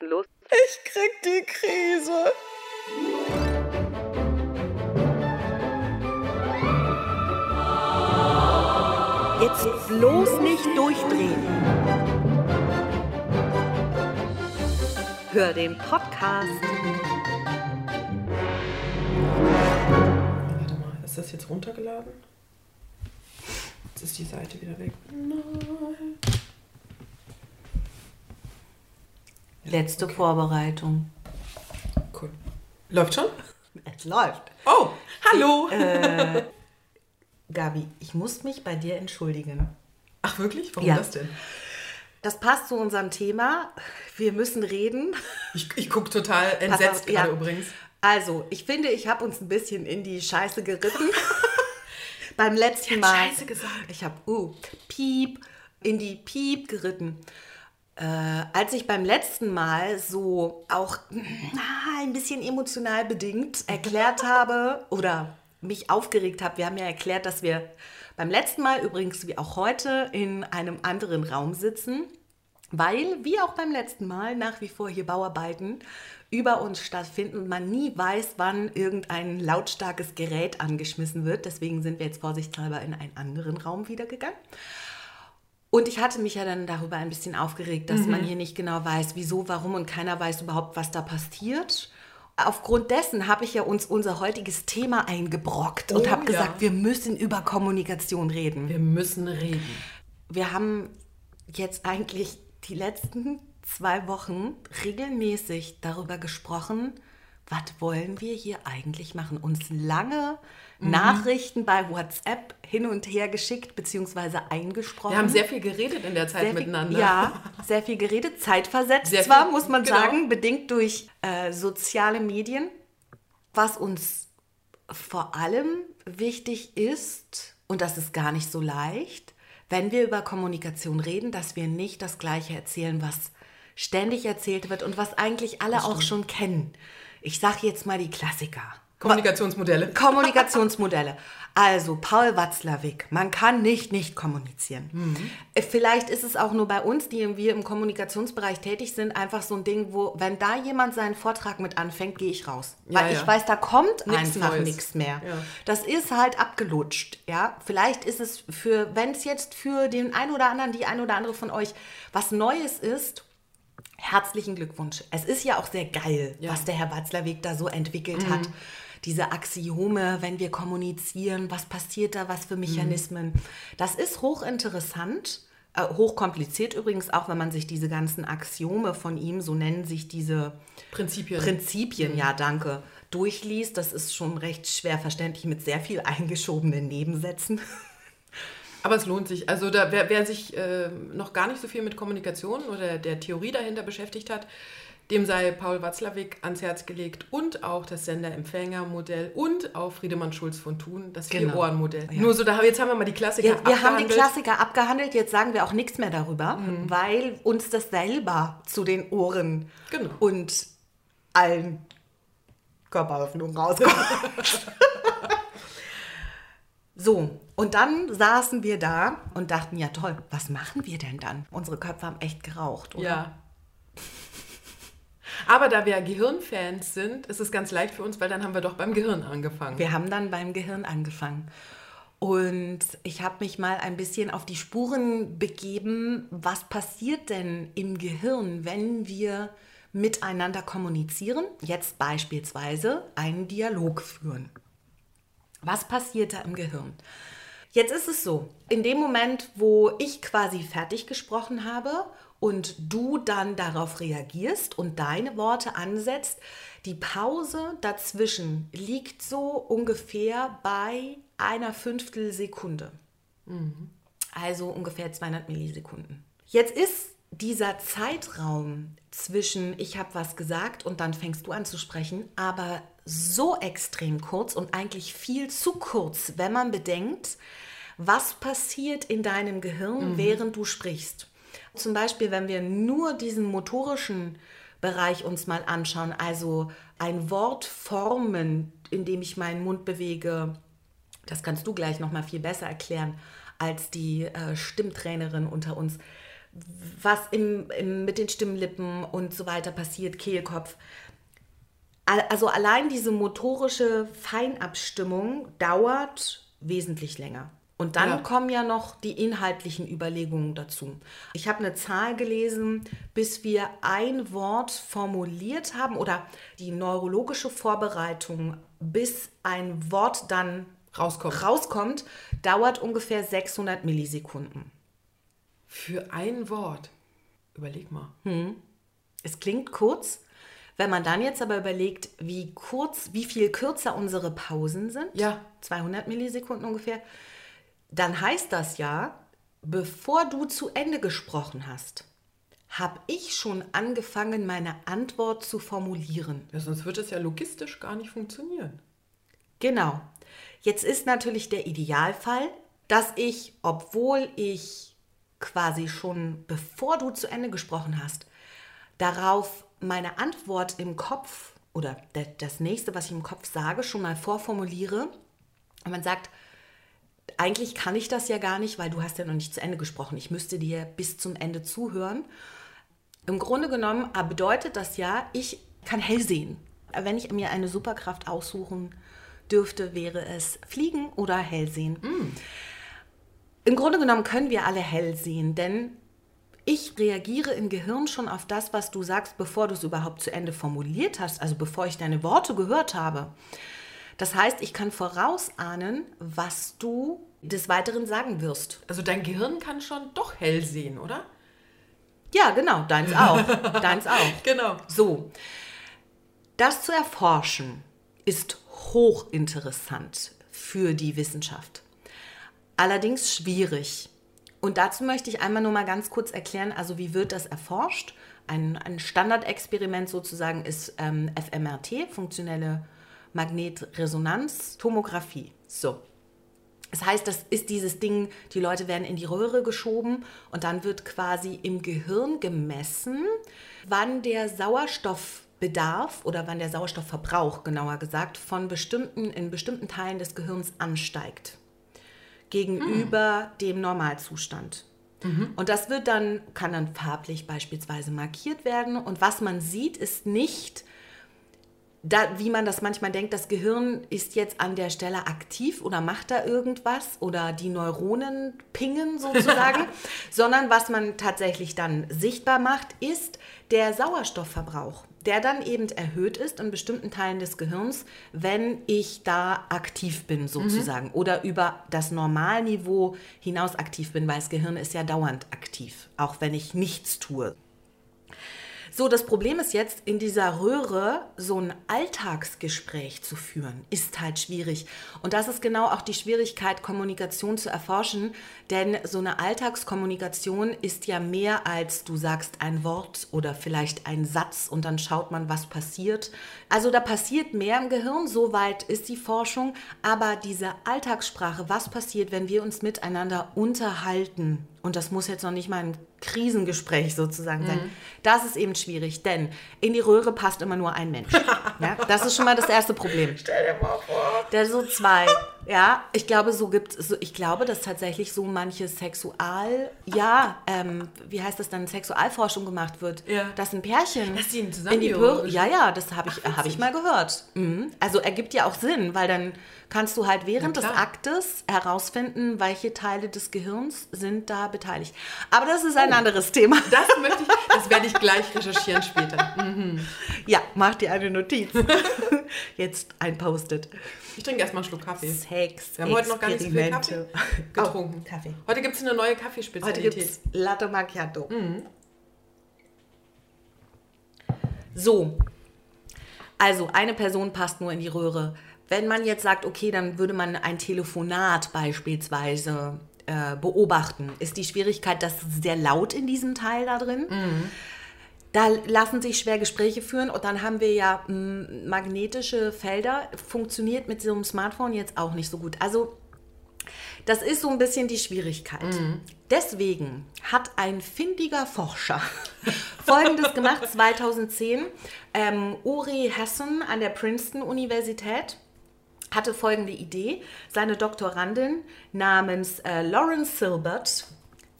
denn los? Ich krieg die Krise. Jetzt bloß nicht durchdrehen. Hör den Podcast. Warte mal, ist das jetzt runtergeladen? Jetzt ist die Seite wieder weg. Nein. Letzte Vorbereitung. Cool. Läuft schon? Es läuft. Oh, hallo. Äh, Gabi, ich muss mich bei dir entschuldigen. Ach wirklich? Warum Ja. das denn? Das passt zu unserem Thema. Wir müssen reden. Ich, ich gucke total entsetzt auf, ja. gerade übrigens. Also, ich finde, ich habe uns ein bisschen in die Scheiße geritten. Beim letzten hat Mal. Scheiße gesagt. Ich habe, uh, Piep, in die Piep geritten. Äh, als ich beim letzten Mal so auch na, ein bisschen emotional bedingt erklärt habe oder mich aufgeregt habe, wir haben ja erklärt, dass wir beim letzten Mal übrigens wie auch heute in einem anderen Raum sitzen, weil, wie auch beim letzten Mal, nach wie vor hier Bauarbeiten über uns stattfinden und man nie weiß, wann irgendein lautstarkes Gerät angeschmissen wird. Deswegen sind wir jetzt vorsichtshalber in einen anderen Raum wieder gegangen. Und ich hatte mich ja dann darüber ein bisschen aufgeregt, dass man hier nicht genau weiß, wieso, warum und keiner weiß überhaupt, was da passiert. Aufgrund dessen habe ich ja uns unser heutiges Thema eingebrockt und Oh, habe ja. gesagt, wir müssen über Kommunikation reden. Wir müssen reden. Wir haben jetzt eigentlich die letzten zwei Wochen regelmäßig darüber gesprochen, was wollen wir hier eigentlich machen? Uns lange Mhm. Nachrichten bei WhatsApp hin und her geschickt bzw. eingesprochen. Wir haben sehr viel geredet in der Zeit viel, miteinander. Ja, sehr viel geredet, zeitversetzt Sehr zwar, viel, muss man genau. sagen, bedingt durch äh, soziale Medien. Was uns vor allem wichtig ist, und das ist gar nicht so leicht, wenn wir über Kommunikation reden, dass wir nicht das Gleiche erzählen, was ständig erzählt wird und was eigentlich alle auch schon kennen. Ich sage jetzt mal die Klassiker. Kommunikationsmodelle. Kommunikationsmodelle. Also Paul Watzlawick, man kann nicht nicht kommunizieren. Äh, Vielleicht ist es auch nur bei uns, die wir im Kommunikationsbereich tätig sind, einfach so ein Ding, wo, wenn da jemand seinen Vortrag mit anfängt, gehe ich raus. Ja, Weil ja. ich weiß, da kommt Nichts einfach nichts mehr. Ja. Das ist halt abgelutscht. Ja? Vielleicht ist es für, wenn es jetzt für den einen oder anderen, die ein oder andere von euch was Neues ist, Herzlichen Glückwunsch. Es ist ja auch sehr geil, Ja. was der Herr Watzlawick da so entwickelt hat. Diese Axiome, wenn wir kommunizieren, was passiert da, was für Mechanismen. Das ist hochinteressant, äh, hochkompliziert übrigens auch, wenn man sich diese ganzen Axiome von ihm, so nennen sich diese Prinzipien. Prinzipien, ja danke, durchliest. Das ist schon recht schwer verständlich mit sehr viel eingeschobenen Nebensätzen. Aber es lohnt sich. Also da, wer, wer sich äh, noch gar nicht so viel mit Kommunikation oder der Theorie dahinter beschäftigt hat, dem sei Paul Watzlawick ans Herz gelegt und auch das Sender-Empfänger-Modell und auch Friedemann Schulz von Thun, das Genau. Vier-Ohren-Modell. Ja. Nur so, da, jetzt haben wir mal die Klassiker Ja, wir haben die abgehandelt. Klassiker abgehandelt, jetzt sagen wir auch nichts mehr darüber, weil uns das selber zu den Ohren Genau. und allen Körperöffnungen rauskommt. so, und dann saßen wir da und dachten, ja toll, was machen wir denn dann? Unsere Köpfe haben echt geraucht, oder? Ja. Aber da wir Gehirnfans sind, ist es ganz leicht für uns, weil dann haben wir doch beim Gehirn angefangen. Wir haben dann beim Gehirn angefangen. Und ich habe mich mal ein bisschen auf die Spuren begeben, was passiert denn im Gehirn, wenn wir miteinander kommunizieren, jetzt beispielsweise einen Dialog führen. Was passiert da im Gehirn? Jetzt ist es so, in dem Moment, wo ich quasi fertig gesprochen habe und du dann darauf reagierst und deine Worte ansetzt, die Pause dazwischen liegt so ungefähr bei einer Fünftelsekunde. Also ungefähr 200 Millisekunden. Jetzt ist dieser Zeitraum zwischen ich habe was gesagt und dann fängst du an zu sprechen, aber so extrem kurz und eigentlich viel zu kurz, wenn man bedenkt, was passiert in deinem Gehirn, während du sprichst. Zum Beispiel, wenn wir nur diesen motorischen Bereich uns mal anschauen, also ein Wort formen, indem ich meinen Mund bewege, das kannst du gleich noch mal viel besser erklären als die äh, Stimmtrainerin unter uns. was im, im, mit den Stimmlippen und so weiter passiert, Kehlkopf. Also allein diese motorische Feinabstimmung dauert wesentlich länger. Und dann ja. kommen ja noch die inhaltlichen Überlegungen dazu. Ich habe eine Zahl gelesen, bis wir ein Wort formuliert haben oder die neurologische Vorbereitung, bis ein Wort dann rauskommt, rauskommt dauert ungefähr 600 Millisekunden. Für ein Wort? Überleg mal. Hm. Es klingt kurz, wenn man dann jetzt aber überlegt, wie kurz, wie viel kürzer unsere Pausen sind, ja. 200 Millisekunden ungefähr, dann heißt das ja, bevor du zu Ende gesprochen hast, habe ich schon angefangen, meine Antwort zu formulieren. Ja, sonst wird es ja logistisch gar nicht funktionieren. Genau. Jetzt ist natürlich der Idealfall, dass ich, obwohl ich quasi schon bevor du zu Ende gesprochen hast, darauf meine Antwort im Kopf oder das nächste, was ich im Kopf sage, schon mal vorformuliere. Und man sagt, eigentlich kann ich das ja gar nicht, weil du hast ja noch nicht zu Ende gesprochen. Ich müsste dir bis zum Ende zuhören. Im Grunde genommen bedeutet das ja, ich kann hell sehen. Wenn ich mir eine Superkraft aussuchen dürfte, wäre es Fliegen oder Hellsehen. Mm. Im Grunde genommen können wir alle hell sehen, denn ich reagiere im Gehirn schon auf das, was du sagst, bevor du es überhaupt zu Ende formuliert hast, also bevor ich deine Worte gehört habe. Das heißt, ich kann vorausahnen, was du des Weiteren sagen wirst. Also dein Gehirn kann schon doch hell sehen, oder? Ja, genau, deins auch. deins auch. Genau. So. Das zu erforschen ist hochinteressant für die Wissenschaft. Allerdings schwierig. Und dazu möchte ich einmal nur mal ganz kurz erklären, also wie wird das erforscht? Ein, ein Standardexperiment sozusagen ist ähm, FMRT, funktionelle Magnetresonanztomographie. So. Das heißt, das ist dieses Ding, die Leute werden in die Röhre geschoben und dann wird quasi im Gehirn gemessen, wann der Sauerstoffbedarf oder wann der Sauerstoffverbrauch, genauer gesagt, von bestimmten, in bestimmten Teilen des Gehirns ansteigt gegenüber mhm. dem Normalzustand. Mhm. Und das wird dann, kann dann farblich beispielsweise markiert werden. Und was man sieht, ist nicht da, wie man das manchmal denkt, das Gehirn ist jetzt an der Stelle aktiv oder macht da irgendwas oder die Neuronen pingen sozusagen, sondern was man tatsächlich dann sichtbar macht, ist der Sauerstoffverbrauch, der dann eben erhöht ist in bestimmten Teilen des Gehirns, wenn ich da aktiv bin sozusagen mhm. oder über das Normalniveau hinaus aktiv bin, weil das Gehirn ist ja dauernd aktiv, auch wenn ich nichts tue. So, das Problem ist jetzt, in dieser Röhre so ein Alltagsgespräch zu führen, ist halt schwierig. Und das ist genau auch die Schwierigkeit, Kommunikation zu erforschen, denn so eine Alltagskommunikation ist ja mehr als du sagst ein Wort oder vielleicht ein Satz und dann schaut man, was passiert. Also da passiert mehr im Gehirn, soweit ist die Forschung, aber diese Alltagssprache, was passiert, wenn wir uns miteinander unterhalten, und das muss jetzt noch nicht mal ein Krisengespräch sozusagen sein. Mhm. Das ist eben schwierig, denn in die Röhre passt immer nur ein Mensch. ja, das ist schon mal das erste Problem. Stell dir mal vor. Der so zwei. Ja, ich glaube, so gibt so, ich glaube, dass tatsächlich so manche Sexual, ja, ähm, wie heißt das dann, Sexualforschung gemacht wird, ja. dass ein Pärchen dass die in die Röhre, ja, ja, das habe ich, hab ich mal gehört. Mhm. Also ergibt ja auch Sinn, weil dann kannst du halt während des Aktes herausfinden, welche Teile des Gehirns sind da beteiligt. Aber das ist ein oh, anderes Thema. Das möchte ich, das werde ich gleich recherchieren später. Mhm. Ja, mach dir eine Notiz. Jetzt ein Post-it. Ich trinke erstmal einen Schluck Kaffee. Sex. Wir haben heute noch gar nicht so viel Kaffee getrunken. Oh, Kaffee. Heute gibt es eine neue Kaffeespezialität. Heute gibt es Latte Macchiato. Mhm. So. Also, eine Person passt nur in die Röhre. Wenn man jetzt sagt, okay, dann würde man ein Telefonat beispielsweise äh, beobachten, ist die Schwierigkeit, dass sehr laut in diesem Teil da drin. Mhm. Da lassen sich schwer Gespräche führen und dann haben wir ja m, magnetische Felder. Funktioniert mit so einem Smartphone jetzt auch nicht so gut. Also das ist so ein bisschen die Schwierigkeit. Mhm. Deswegen hat ein findiger Forscher Folgendes gemacht 2010. Ähm, Uri Hessen an der Princeton Universität hatte folgende Idee. Seine Doktorandin namens äh, Lawrence Silbert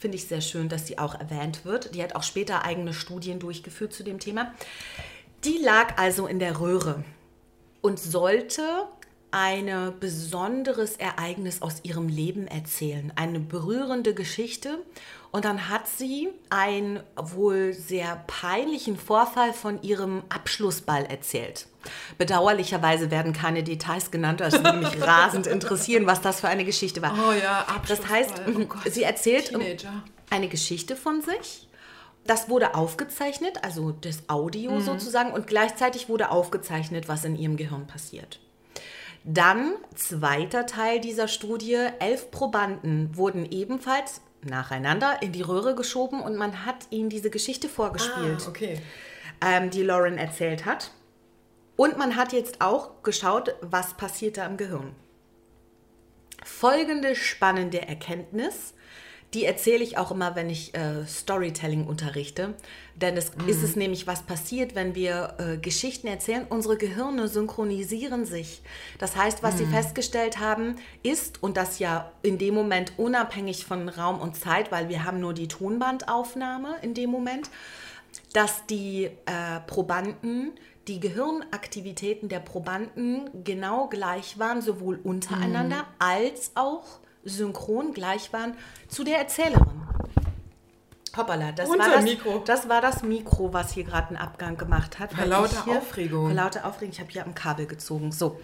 Finde ich sehr schön, dass sie auch erwähnt wird. Die hat auch später eigene Studien durchgeführt zu dem Thema. Die lag also in der Röhre und sollte ein besonderes Ereignis aus ihrem Leben erzählen, eine berührende Geschichte. Und dann hat sie einen wohl sehr peinlichen Vorfall von ihrem Abschlussball erzählt. Bedauerlicherweise werden keine Details genannt, das würde mich rasend interessieren, was das für eine Geschichte war. Oh ja. Das heißt, oh Gott, sie erzählt Teenager. eine Geschichte von sich. Das wurde aufgezeichnet, also das Audio Mhm. sozusagen, und gleichzeitig wurde aufgezeichnet, was in ihrem Gehirn passiert. Dann, zweiter Teil dieser Studie, elf Probanden wurden ebenfalls nacheinander in die Röhre geschoben und man hat ihnen diese Geschichte vorgespielt Ah, okay. ähm, die Lauren erzählt hat. Und man hat jetzt auch geschaut, was passiert da im Gehirn. Folgende spannende Erkenntnis, die erzähle ich auch immer, wenn ich äh, Storytelling unterrichte. Denn es ist es nämlich, was passiert, wenn wir äh, Geschichten erzählen. Unsere Gehirne synchronisieren sich. Das heißt, was sie festgestellt haben, ist, und das ja in dem Moment unabhängig von Raum und Zeit, weil wir haben nur die Tonbandaufnahme in dem Moment, dass die äh, Probanden, die Gehirnaktivitäten der Probanden genau gleich waren, sowohl untereinander als auch synchron gleich waren zu der Erzählerin. Hoppala, das Unser war das Mikro. Das war das Mikro, was hier gerade einen Abgang gemacht hat. Vor lauter hier- Aufregung. Vor lauter Aufregung. Ich habe hier am Kabel gezogen. So,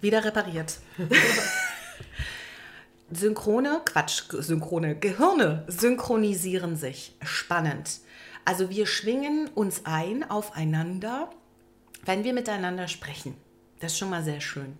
wieder repariert. Synchrone, Quatsch, Synchrone, Gehirne synchronisieren sich. Spannend. Also wir schwingen uns ein aufeinander, wenn wir miteinander sprechen. Das ist schon mal sehr schön.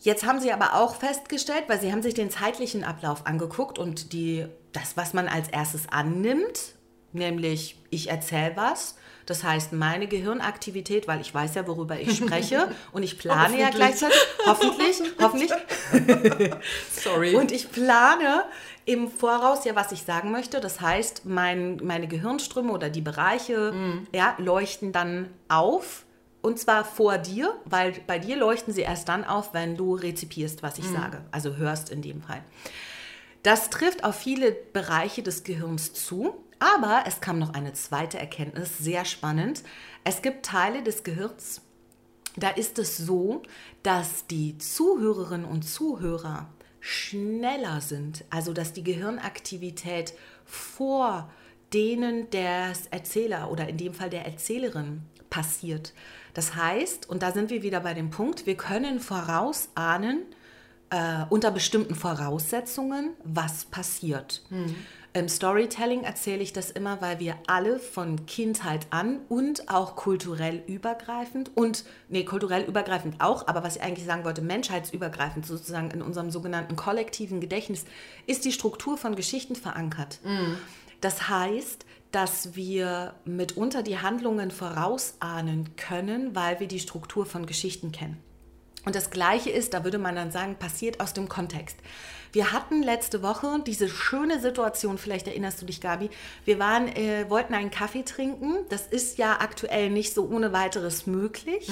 Jetzt haben sie aber auch festgestellt, weil sie haben sich den zeitlichen Ablauf angeguckt und die, das, was man als erstes annimmt, nämlich ich erzähle was, das heißt meine Gehirnaktivität, weil ich weiß ja, worüber ich spreche und ich plane ja gleichzeitig, hoffentlich, hoffentlich, Sorry. und ich plane im Voraus ja, was ich sagen möchte. Das heißt, mein, meine Gehirnströme oder die Bereiche ja, leuchten dann auf. Und zwar vor dir, weil bei dir leuchten sie erst dann auf, wenn du rezipierst, was ich sage. Also hörst in dem Fall. Das trifft auf viele Bereiche des Gehirns zu. Aber es kam noch eine zweite Erkenntnis, sehr spannend. Es gibt Teile des Gehirns, da ist es so, dass die Zuhörerinnen und Zuhörer schneller sind, also dass die Gehirnaktivität vor denen des Erzähler oder in dem Fall der Erzählerin passiert. Das heißt, und da sind wir wieder bei dem Punkt, wir können vorausahnen, äh, unter bestimmten Voraussetzungen, was passiert. Im Storytelling erzähle ich das immer, weil wir alle von Kindheit an und auch kulturell übergreifend und, nee, kulturell übergreifend auch, aber was ich eigentlich sagen wollte, menschheitsübergreifend sozusagen in unserem sogenannten kollektiven Gedächtnis, ist die Struktur von Geschichten verankert. Das heißt, dass wir mitunter die Handlungen vorausahnen können, weil wir die Struktur von Geschichten kennen. Und das Gleiche ist, da würde man dann sagen, passiert aus dem Kontext. Wir hatten letzte Woche diese schöne Situation, vielleicht erinnerst du dich, Gabi. Wir waren, äh, wollten einen Kaffee trinken. Das ist ja aktuell nicht so ohne weiteres möglich.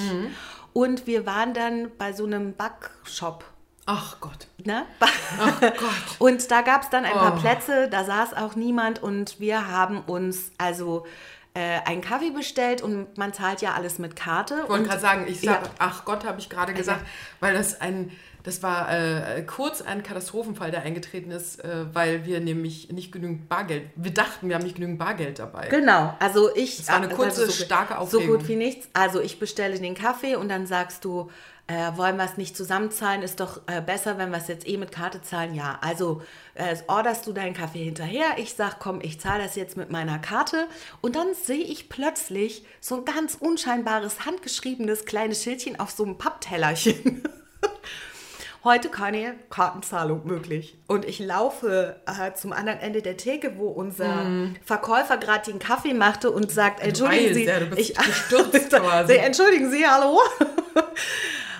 Und wir waren dann bei so einem Backshop. Ach Gott. Ne? Ach Gott. Und da gab es dann ein paar Oh. Plätze, da saß auch niemand und wir haben uns also äh, einen Kaffee bestellt und man zahlt ja alles mit Karte. Ich wollte gerade sagen, ich sage, Ja. ach Gott, habe ich gerade gesagt, weil das ein, das war äh, kurz ein Katastrophenfall, der eingetreten ist, äh, weil wir nämlich nicht genügend Bargeld, wir dachten, wir haben nicht genügend Bargeld dabei. Genau, also ich. Das war eine also kurze, so, starke So Aufregung. gut wie nichts. Also ich bestelle den Kaffee und dann sagst du, äh, wollen wir es nicht zusammenzahlen? Ist doch äh, besser, wenn wir es jetzt eh mit Karte zahlen. Ja, also äh, orderst du deinen Kaffee hinterher. Ich sag, komm, ich zahle das jetzt mit meiner Karte. Und dann sehe ich plötzlich so ein ganz unscheinbares, handgeschriebenes kleines Schildchen auf so einem Papptellerchen. Heute keine Kartenzahlung möglich. Und ich laufe äh, zum anderen Ende der Theke, wo unser Verkäufer gerade den Kaffee machte und sagt, entschuldigen Sie, ja, ich, entschuldigen Sie, hallo?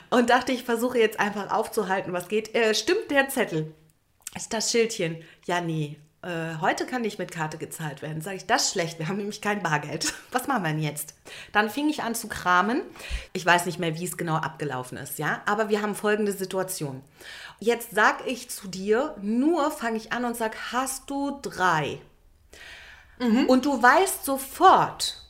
Und dachte, ich versuche jetzt einfach aufzuhalten, was geht. Äh, stimmt der Zettel? Ist das Schildchen? Ja, nee. äh, heute kann nicht mit Karte gezahlt werden. Sage ich, das ist schlecht, wir haben nämlich kein Bargeld. Was machen wir denn jetzt? Dann fing ich an zu kramen. Ich weiß nicht mehr, wie es genau abgelaufen ist, ja, aber wir haben folgende Situation. Jetzt sage ich zu dir, nur fange ich an und sage, hast du drei? Mhm. Und du weißt sofort,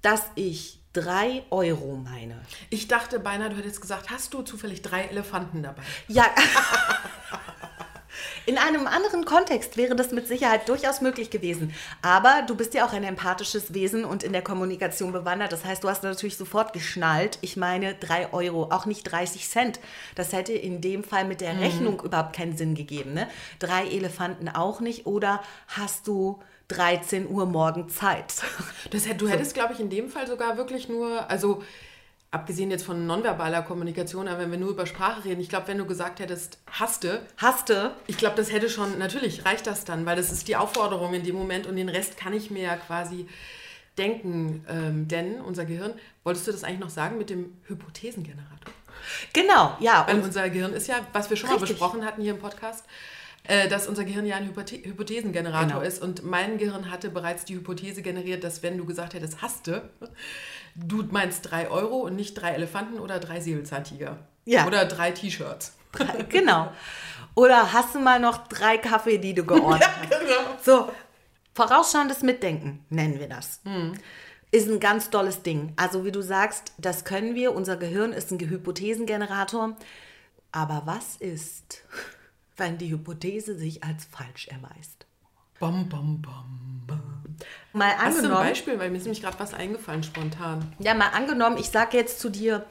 dass ich drei Euro meine. Ich dachte beinahe, du hättest gesagt, hast du zufällig drei Elefanten dabei? Ja. In einem anderen Kontext wäre das mit Sicherheit durchaus möglich gewesen. Aber du bist ja auch ein empathisches Wesen und in der Kommunikation bewandert. Das heißt, du hast natürlich sofort geschnallt. Ich meine drei Euro, auch nicht 30 Cent. Das hätte in dem Fall mit der mhm. Rechnung überhaupt keinen Sinn gegeben. Ne? Drei Elefanten auch nicht. Oder hast du 13 Uhr morgen Zeit? Das, du hättest, glaube ich, in dem Fall sogar wirklich nur, also abgesehen jetzt von nonverbaler Kommunikation, aber wenn wir nur über Sprache reden, ich glaube, wenn du gesagt hättest, hasste, hasste, ich glaube, das hätte schon, natürlich reicht das dann, weil das ist die Aufforderung in dem Moment und den Rest kann ich mir ja quasi denken, ähm, denn unser Gehirn, wolltest du das eigentlich noch sagen mit dem Hypothesengenerator? Genau, ja. Weil unser Gehirn ist ja, was wir schon richtig. mal besprochen hatten hier im Podcast, äh, dass unser Gehirn ja ein Hypothe Hypothesengenerator genau. ist und mein Gehirn hatte bereits die Hypothese generiert, dass wenn du gesagt hättest, hasste, du meinst drei Euro und nicht drei Elefanten oder drei Säbelzahntiger. Ja. Oder drei T-Shirts. Genau. Oder hast du mal noch drei Kaffee, die du geordnet hast? ja, genau. So, vorausschauendes Mitdenken nennen wir das. Mhm. Ist ein ganz tolles Ding. Also wie du sagst, das können wir. Unser Gehirn ist ein Hypothesengenerator. Aber was ist, wenn die Hypothese sich als falsch erweist? Bam, bam, bam, bam. Mal angenommen. Hast du ein Beispiel? Weil mir ist nämlich gerade was eingefallen spontan. Ja, mal angenommen, ich sage jetzt zu dir,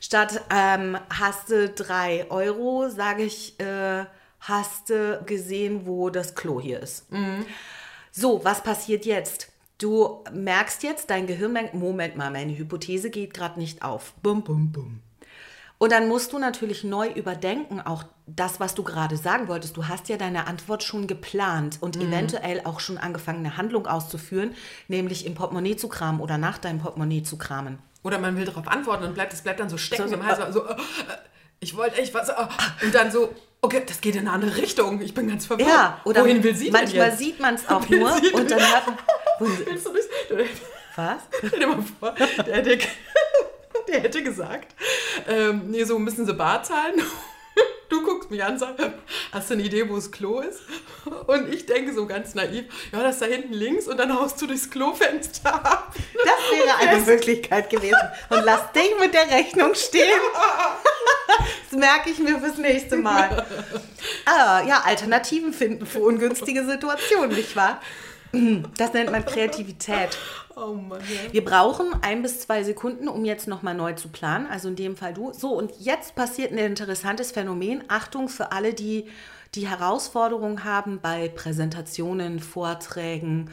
statt ähm, hast du drei Euro, sage ich, äh, hast du gesehen, wo das Klo hier ist. Mhm. So, was passiert jetzt? Du merkst jetzt, dein Gehirn merkt, Moment mal, meine Hypothese geht gerade nicht auf. Bum, bum, bum. Und dann musst du natürlich neu überdenken, auch das, was du gerade sagen wolltest. Du hast ja deine Antwort schon geplant und mhm. eventuell auch schon angefangen, eine Handlung auszuführen, nämlich im Portemonnaie zu kramen oder nach deinem Portemonnaie zu kramen. Oder man will darauf antworten und bleibt, es bleibt dann so stecken so, im Hals. Äh, so, äh, ich wollte echt was. Äh, und dann so, okay, das geht in eine andere Richtung. Ich bin ganz verwirrt. Ja, oder Wohin will sie manchmal denn sieht man es auch nur und dann man. Willst du nicht? Was? Stell dir mal vor, der, der, der hätte gesagt, ähm, nee, so müssen sie bar zahlen. Du guckst mich an und sagst, hast du eine Idee, wo das Klo ist? Und ich denke so ganz naiv, ja, das ist da hinten links und dann haust du durchs Klofenster ab. Das wäre eine Möglichkeit gewesen. Und lass dich mit der Rechnung stehen. Das merke ich mir fürs nächste Mal. Ah, ja, Alternativen finden für ungünstige Situationen, nicht wahr? Das nennt man Kreativität. Oh Mann, ja. Wir brauchen ein bis zwei Sekunden, um jetzt nochmal neu zu planen. Also in dem Fall du. So, und jetzt passiert ein interessantes Phänomen. Achtung für alle, die die Herausforderung haben bei Präsentationen, Vorträgen.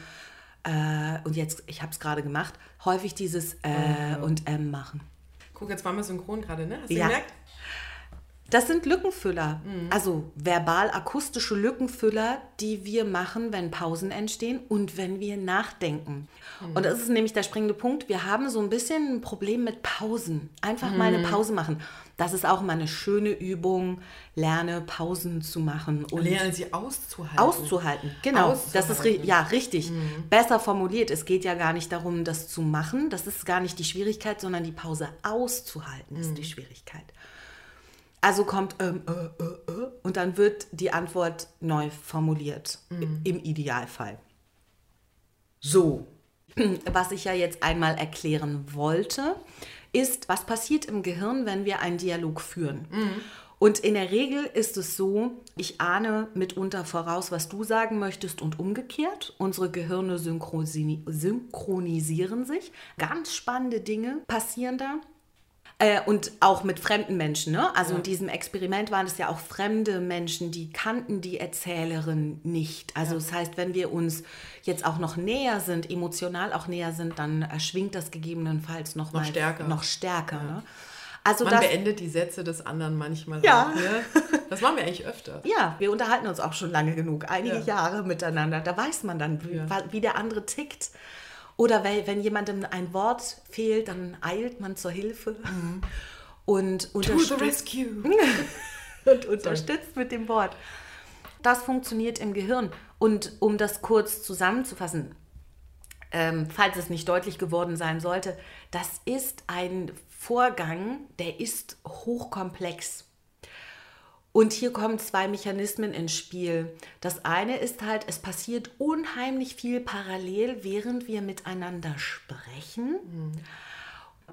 Äh, und jetzt, ich habe es gerade gemacht, häufig dieses äh, oh. und M machen. Guck, jetzt waren wir synchron gerade, ne? Hast du ja. gemerkt? Das sind Lückenfüller, mhm. also verbal-akustische Lückenfüller, die wir machen, wenn Pausen entstehen und wenn wir nachdenken. Mhm. Und das ist nämlich der springende Punkt. Wir haben so ein bisschen ein Problem mit Pausen. Einfach mhm. mal eine mhm. Pause machen. Das ist auch mal eine schöne Übung. Lerne Pausen zu machen und lerne sie auszuhalten. Auszuhalten, genau. Auszuhalten. Das ist ja richtig. Mhm. Besser formuliert. Es geht ja gar nicht darum, das zu machen. Das ist gar nicht die Schwierigkeit, sondern die Pause auszuhalten ist die mhm. Schwierigkeit. Also kommt ähm, äh, äh, äh, und dann wird die Antwort neu formuliert, mhm. im Idealfall. So, was ich ja jetzt einmal erklären wollte, ist, was passiert im Gehirn, wenn wir einen Dialog führen. Mhm. Und in der Regel ist es so, ich ahne mitunter voraus, was du sagen möchtest und umgekehrt. Unsere Gehirne synchronisieren sich. Ganz spannende Dinge passieren da. Äh, und auch mit fremden Menschen. Ne? Also ja. in diesem Experiment waren es ja auch fremde Menschen, die kannten die Erzählerin nicht. Also ja. das heißt, wenn wir uns jetzt auch noch näher sind, emotional auch näher sind, dann erschwingt das gegebenenfalls noch, noch mal stärker. Noch stärker ja. ne? Also Man das, beendet die Sätze des anderen manchmal. Ja. Auch, ne? Das machen wir eigentlich öfter. Ja, wir unterhalten uns auch schon lange genug, einige Jahre miteinander. Da weiß man dann, wie, wie der andere tickt. Oder weil, wenn jemandem ein Wort fehlt, dann eilt man zur Hilfe mhm. und unterstützt, und unterstützt mit dem Wort. das funktioniert im Gehirn. Und um das kurz zusammenzufassen, ähm, falls es nicht deutlich geworden sein sollte, das ist ein Vorgang, der ist hochkomplex. Und hier kommen zwei Mechanismen ins Spiel. Das eine ist halt, es passiert unheimlich viel parallel, während wir miteinander sprechen. Mhm.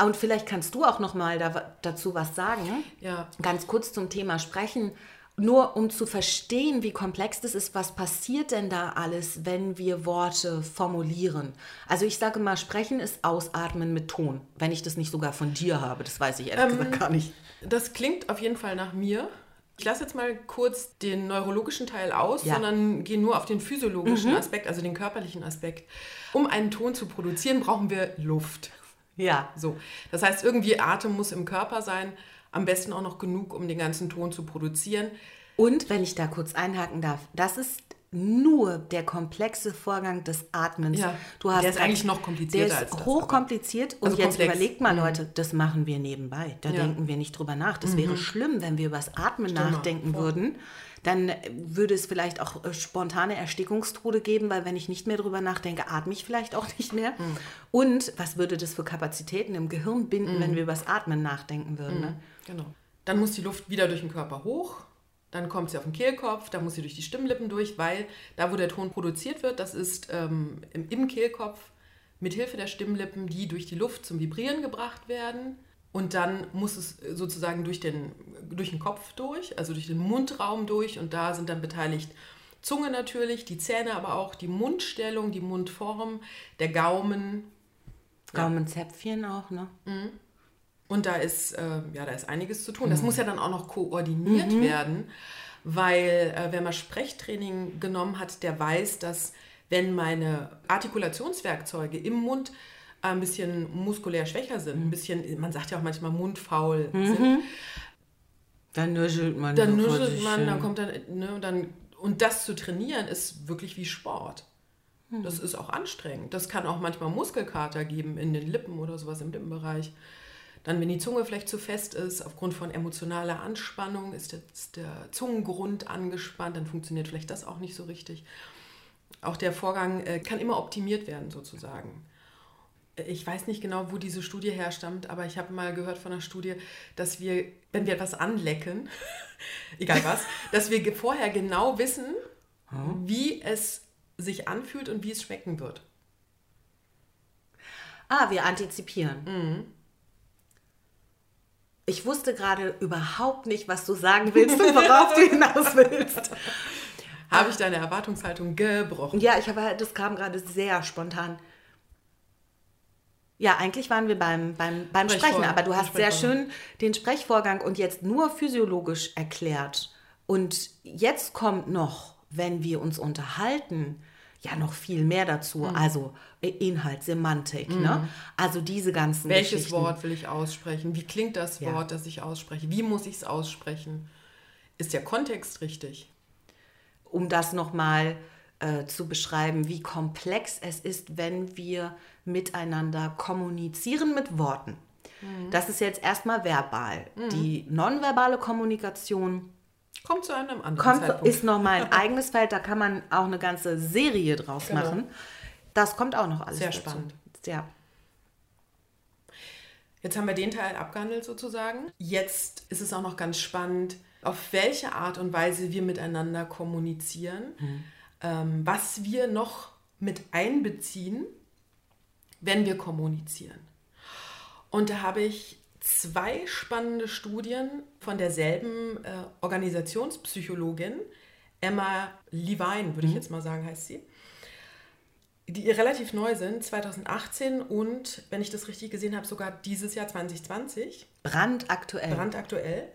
Und vielleicht kannst du auch noch mal da, dazu was sagen. Ja. Ganz kurz zum Thema Sprechen. Nur um zu verstehen, wie komplex das ist, was passiert denn da alles, wenn wir Worte formulieren? Also ich sage mal, Sprechen ist Ausatmen mit Ton. Wenn ich das nicht sogar von dir habe, das weiß ich ehrlich ähm, gesagt gar nicht. Das klingt auf jeden Fall nach mir. Ich lasse jetzt mal kurz den neurologischen Teil aus, ja. sondern gehe nur auf den physiologischen mhm. Aspekt, also den körperlichen Aspekt. Um einen Ton zu produzieren, brauchen wir Luft. Ja. So. Das heißt, irgendwie Atem muss im Körper sein, am besten auch noch genug, um den ganzen Ton zu produzieren. Und wenn ich da kurz einhaken darf, das ist nur der komplexe Vorgang des Atmens. Ja, du hast der ist eigentlich noch komplizierter der ist als das. Hochkompliziert. Und also jetzt komplex. überlegt mal, mhm. Leute, das machen wir nebenbei. Da ja. denken wir nicht drüber nach. Das mhm. wäre schlimm, wenn wir über das Atmen Stimmt nachdenken würden. Dann würde es vielleicht auch äh, spontane Erstickungstode geben, weil wenn ich nicht mehr drüber nachdenke, atme ich vielleicht auch nicht mehr. Mhm. Und was würde das für Kapazitäten im Gehirn binden, mhm. wenn wir über das Atmen nachdenken würden? Ne? Mhm. Genau. Dann muss die Luft wieder durch den Körper hoch dann kommt sie auf den Kehlkopf, da muss sie durch die Stimmlippen durch, weil da, wo der Ton produziert wird, das ist ähm, im, im Kehlkopf mit Hilfe der Stimmlippen, die durch die Luft zum Vibrieren gebracht werden. Und dann muss es sozusagen durch den, durch den Kopf durch, also durch den Mundraum durch. Und da sind dann beteiligt Zunge natürlich, die Zähne, aber auch die Mundstellung, die Mundform, der Gaumen. Gaumenzäpfchen ja. auch, ne? Mhm. Und da ist, äh, ja, da ist einiges zu tun. Das mhm. muss ja dann auch noch koordiniert mhm. werden, weil äh, wer mal Sprechtraining genommen hat, der weiß, dass wenn meine Artikulationswerkzeuge im Mund ein bisschen muskulär schwächer sind, ein bisschen, man sagt ja auch manchmal mundfaul mhm. sind, dann nuschelt man. Dann nuschelt man, dann kommt dann, ne, und dann, und das zu trainieren ist wirklich wie Sport. Mhm. Das ist auch anstrengend. Das kann auch manchmal Muskelkater geben in den Lippen oder sowas im Lippenbereich. Dann, wenn die Zunge vielleicht zu fest ist, aufgrund von emotionaler Anspannung, ist ist der Zungengrund angespannt, dann funktioniert vielleicht das auch nicht so richtig. Auch der Vorgang äh, kann immer optimiert werden, sozusagen. Ich weiß nicht genau, wo diese Studie herstammt, aber ich habe mal gehört von einer Studie, dass wir, wenn wir etwas anlecken, egal was, dass wir vorher genau wissen, wie es sich anfühlt und wie es schmecken wird. Ah, wir antizipieren. Mhm. Ich wusste gerade überhaupt nicht, was du sagen willst und worauf du hinaus willst. Habe ich deine Erwartungshaltung gebrochen? Ja, ich habe, das kam gerade sehr spontan. Ja, eigentlich waren wir beim, beim, beim Sprechen, aber du hast sehr schön den Sprechvorgang und jetzt nur physiologisch erklärt. Und jetzt kommt noch, wenn wir uns unterhalten, ja noch viel mehr dazu. Mhm. Also Inhalt, Semantik, mhm. ne? Also diese ganzen Welches Wort will ich aussprechen? Wie klingt das Wort, ja. das ich ausspreche? Wie muss ich es aussprechen? Ist der Kontext richtig? Um das nochmal äh, zu beschreiben, wie komplex es ist, wenn wir miteinander kommunizieren mit Worten. Mhm. Das ist jetzt erstmal verbal. Mhm. Die nonverbale Kommunikation Kommt zu einem anderen Kommt, Zeitpunkt. Ist nochmal ein eigenes Feld, da kann man auch eine ganze Serie draus genau. machen. Das kommt auch noch alles Sehr dazu. spannend. Ja. Jetzt haben wir den Teil abgehandelt sozusagen. Jetzt ist es auch noch ganz spannend, auf welche Art und Weise wir miteinander kommunizieren, mhm. ähm, was wir noch mit einbeziehen, wenn wir kommunizieren. Und da habe ich zwei spannende Studien von derselben äh, Organisationspsychologin, Emma Levine, würde mhm. ich jetzt mal sagen, heißt sie, die relativ neu sind, 2018 und, wenn ich das richtig gesehen habe, sogar dieses Jahr 2020. Brandaktuell. Brandaktuell.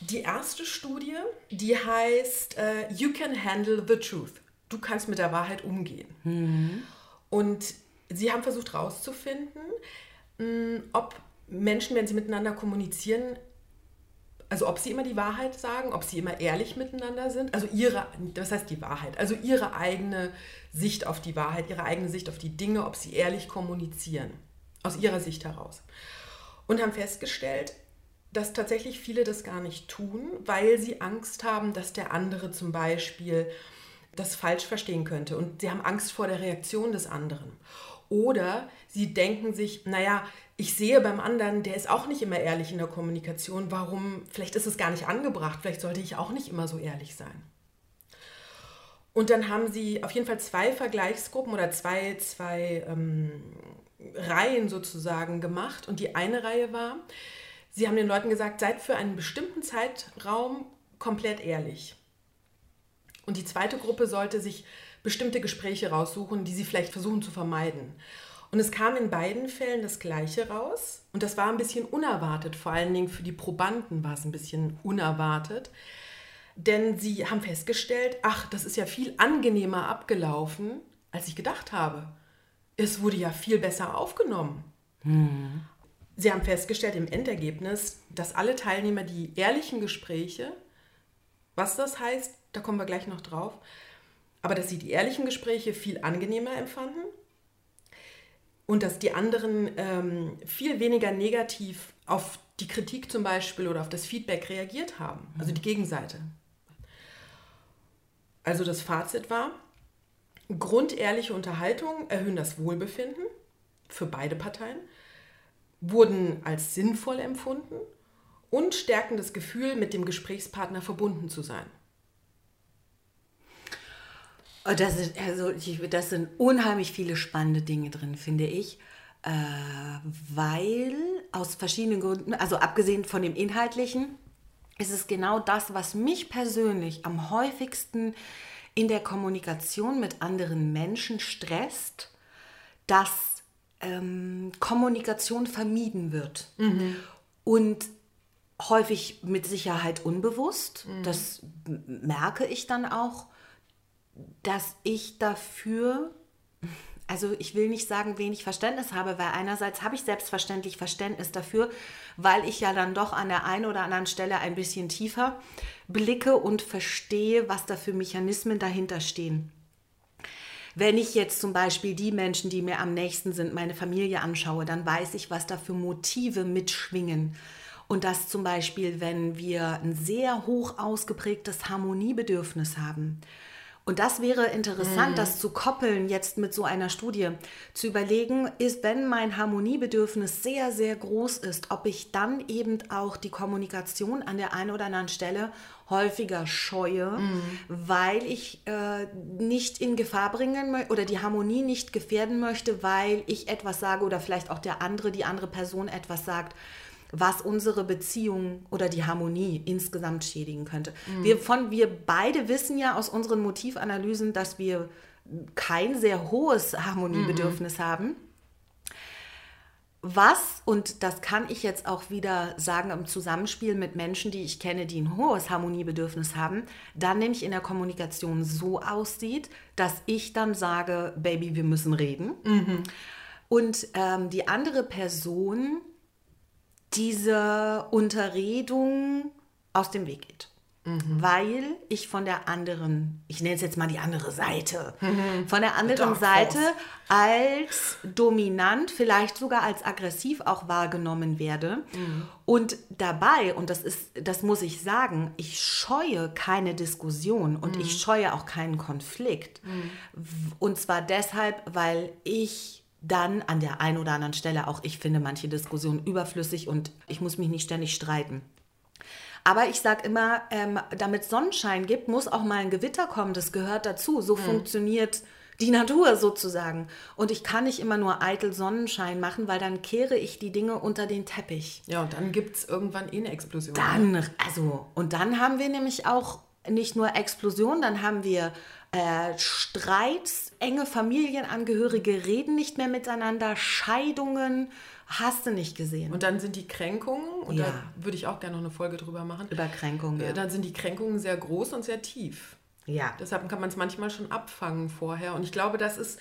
Die erste Studie, die heißt uh, You Can Handle the Truth. Du kannst mit der Wahrheit umgehen. Mhm. Und sie haben versucht herauszufinden, ob Menschen, wenn sie miteinander kommunizieren, also ob sie immer die Wahrheit sagen, ob sie immer ehrlich miteinander sind, also ihre, was heißt die Wahrheit, also ihre eigene Sicht auf die Wahrheit, ihre eigene Sicht auf die Dinge, ob sie ehrlich kommunizieren, aus ihrer Sicht heraus. Und haben festgestellt, dass tatsächlich viele das gar nicht tun, weil sie Angst haben, dass der andere zum Beispiel das falsch verstehen könnte. Und sie haben Angst vor der Reaktion des anderen. Oder sie denken sich, naja, ich sehe beim anderen, der ist auch nicht immer ehrlich in der Kommunikation. Warum? Vielleicht ist es gar nicht angebracht. Vielleicht sollte ich auch nicht immer so ehrlich sein. Und dann haben sie auf jeden Fall zwei Vergleichsgruppen oder zwei, zwei ähm, Reihen sozusagen gemacht. Und die eine Reihe war, sie haben den Leuten gesagt, seid für einen bestimmten Zeitraum komplett ehrlich. Und die zweite Gruppe sollte sich bestimmte Gespräche raussuchen, die sie vielleicht versuchen zu vermeiden. Und es kam in beiden Fällen das Gleiche raus. Und das war ein bisschen unerwartet. Vor allen Dingen für die Probanden war es ein bisschen unerwartet. Denn sie haben festgestellt, ach, das ist ja viel angenehmer abgelaufen, als ich gedacht habe. Es wurde ja viel besser aufgenommen. Hm. Sie haben festgestellt im Endergebnis, dass alle Teilnehmer die ehrlichen Gespräche, was das heißt, da kommen wir gleich noch drauf, aber dass sie die ehrlichen Gespräche viel angenehmer empfanden und dass die anderen ähm, viel weniger negativ auf die Kritik zum Beispiel oder auf das Feedback reagiert haben, also die Gegenseite. Also das Fazit war, grundehrliche Unterhaltungen erhöhen das Wohlbefinden für beide Parteien, wurden als sinnvoll empfunden und stärken das Gefühl, mit dem Gesprächspartner verbunden zu sein. Oh, das, ist, also, das sind unheimlich viele spannende Dinge drin, finde ich. Äh, weil aus verschiedenen Gründen, also abgesehen von dem Inhaltlichen, ist es genau das, was mich persönlich am häufigsten in der Kommunikation mit anderen Menschen stresst, dass ähm, Kommunikation vermieden wird. Mhm. Und häufig mit Sicherheit unbewusst. Mhm. Das merke ich dann auch, dass ich dafür also ich will nicht sagen, wenig Verständnis habe, weil einerseits habe ich selbstverständlich Verständnis dafür, weil ich ja dann doch an der einen oder anderen Stelle ein bisschen tiefer blicke und verstehe, was da für Mechanismen dahinter stehen. Wenn ich jetzt zum Beispiel die Menschen, die mir am nächsten sind, meine Familie anschaue, dann weiß ich, was da für Motive mitschwingen. Und dass zum Beispiel, wenn wir ein sehr hoch ausgeprägtes Harmoniebedürfnis haben, und das wäre interessant, mhm. das zu koppeln jetzt mit so einer Studie, zu überlegen, ist, wenn mein Harmoniebedürfnis sehr, sehr groß ist, ob ich dann eben auch die Kommunikation an der einen oder anderen Stelle häufiger scheue, mhm. weil ich äh, nicht in Gefahr bringen möchte oder die Harmonie nicht gefährden möchte, weil ich etwas sage oder vielleicht auch der andere, die andere Person etwas sagt, was unsere Beziehung oder die Harmonie insgesamt schädigen könnte. Mhm. Wir, von, wir beide wissen ja aus unseren Motivanalysen, dass wir kein sehr hohes Harmoniebedürfnis mhm. haben. Was, und das kann ich jetzt auch wieder sagen im Zusammenspiel mit Menschen, die ich kenne, die ein hohes Harmoniebedürfnis haben, dann nämlich in der Kommunikation so aussieht, dass ich dann sage, Baby, wir müssen reden. Mhm. Und ähm, die andere Person diese Unterredung aus dem Weg geht. Mhm. Weil ich von der anderen, ich nenne es jetzt mal die andere Seite, mhm. von der anderen Seite als dominant, vielleicht sogar als aggressiv auch wahrgenommen werde. Mhm. Und dabei, und das ist, das muss ich sagen, ich scheue keine Diskussion und ich mhm. scheue auch keinen Konflikt. Mhm. Und zwar deshalb, weil ich dann an der einen oder anderen Stelle auch, ich finde manche Diskussionen überflüssig und ich muss mich nicht ständig streiten. Aber ich sage immer, ähm, damit Sonnenschein gibt, muss auch mal ein Gewitter kommen. Das gehört dazu. So hm. funktioniert die Natur sozusagen. Und ich kann nicht immer nur eitel Sonnenschein machen, weil dann kehre ich die Dinge unter den Teppich. Ja, und dann gibt es irgendwann eh eine Explosion. Dann, also, und dann haben wir nämlich auch nicht nur Explosion, dann haben wir äh, Streits, enge Familienangehörige reden nicht mehr miteinander, Scheidungen, hast du nicht gesehen. Und dann sind die Kränkungen, und ja. da würde ich auch gerne noch eine Folge drüber machen. Über Kränkungen. Ja. Dann sind die Kränkungen sehr groß und sehr tief. Ja. Deshalb kann man es manchmal schon abfangen vorher. Und ich glaube, das ist,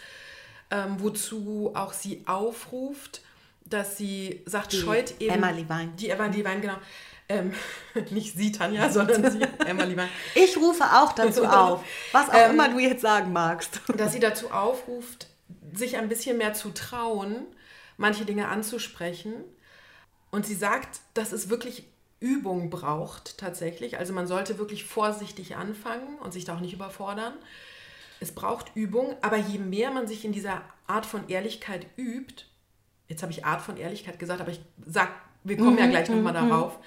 ähm, wozu auch sie aufruft, dass sie sagt, die scheut eben. Emma Levine. Die Emma Levine, genau ähm, nicht sie, Tanja, sondern sie, Emma Lieber. Ich rufe auch dazu auf, was auch ähm, immer du jetzt sagen magst. Dass sie dazu aufruft, sich ein bisschen mehr zu trauen, manche Dinge anzusprechen. Und sie sagt, das ist wirklich Übung braucht tatsächlich. Also man sollte wirklich vorsichtig anfangen und sich da auch nicht überfordern. Es braucht Übung, aber je mehr man sich in dieser Art von Ehrlichkeit übt, jetzt habe ich Art von Ehrlichkeit gesagt, aber ich sag, wir kommen mhm, ja gleich nochmal mhm. darauf,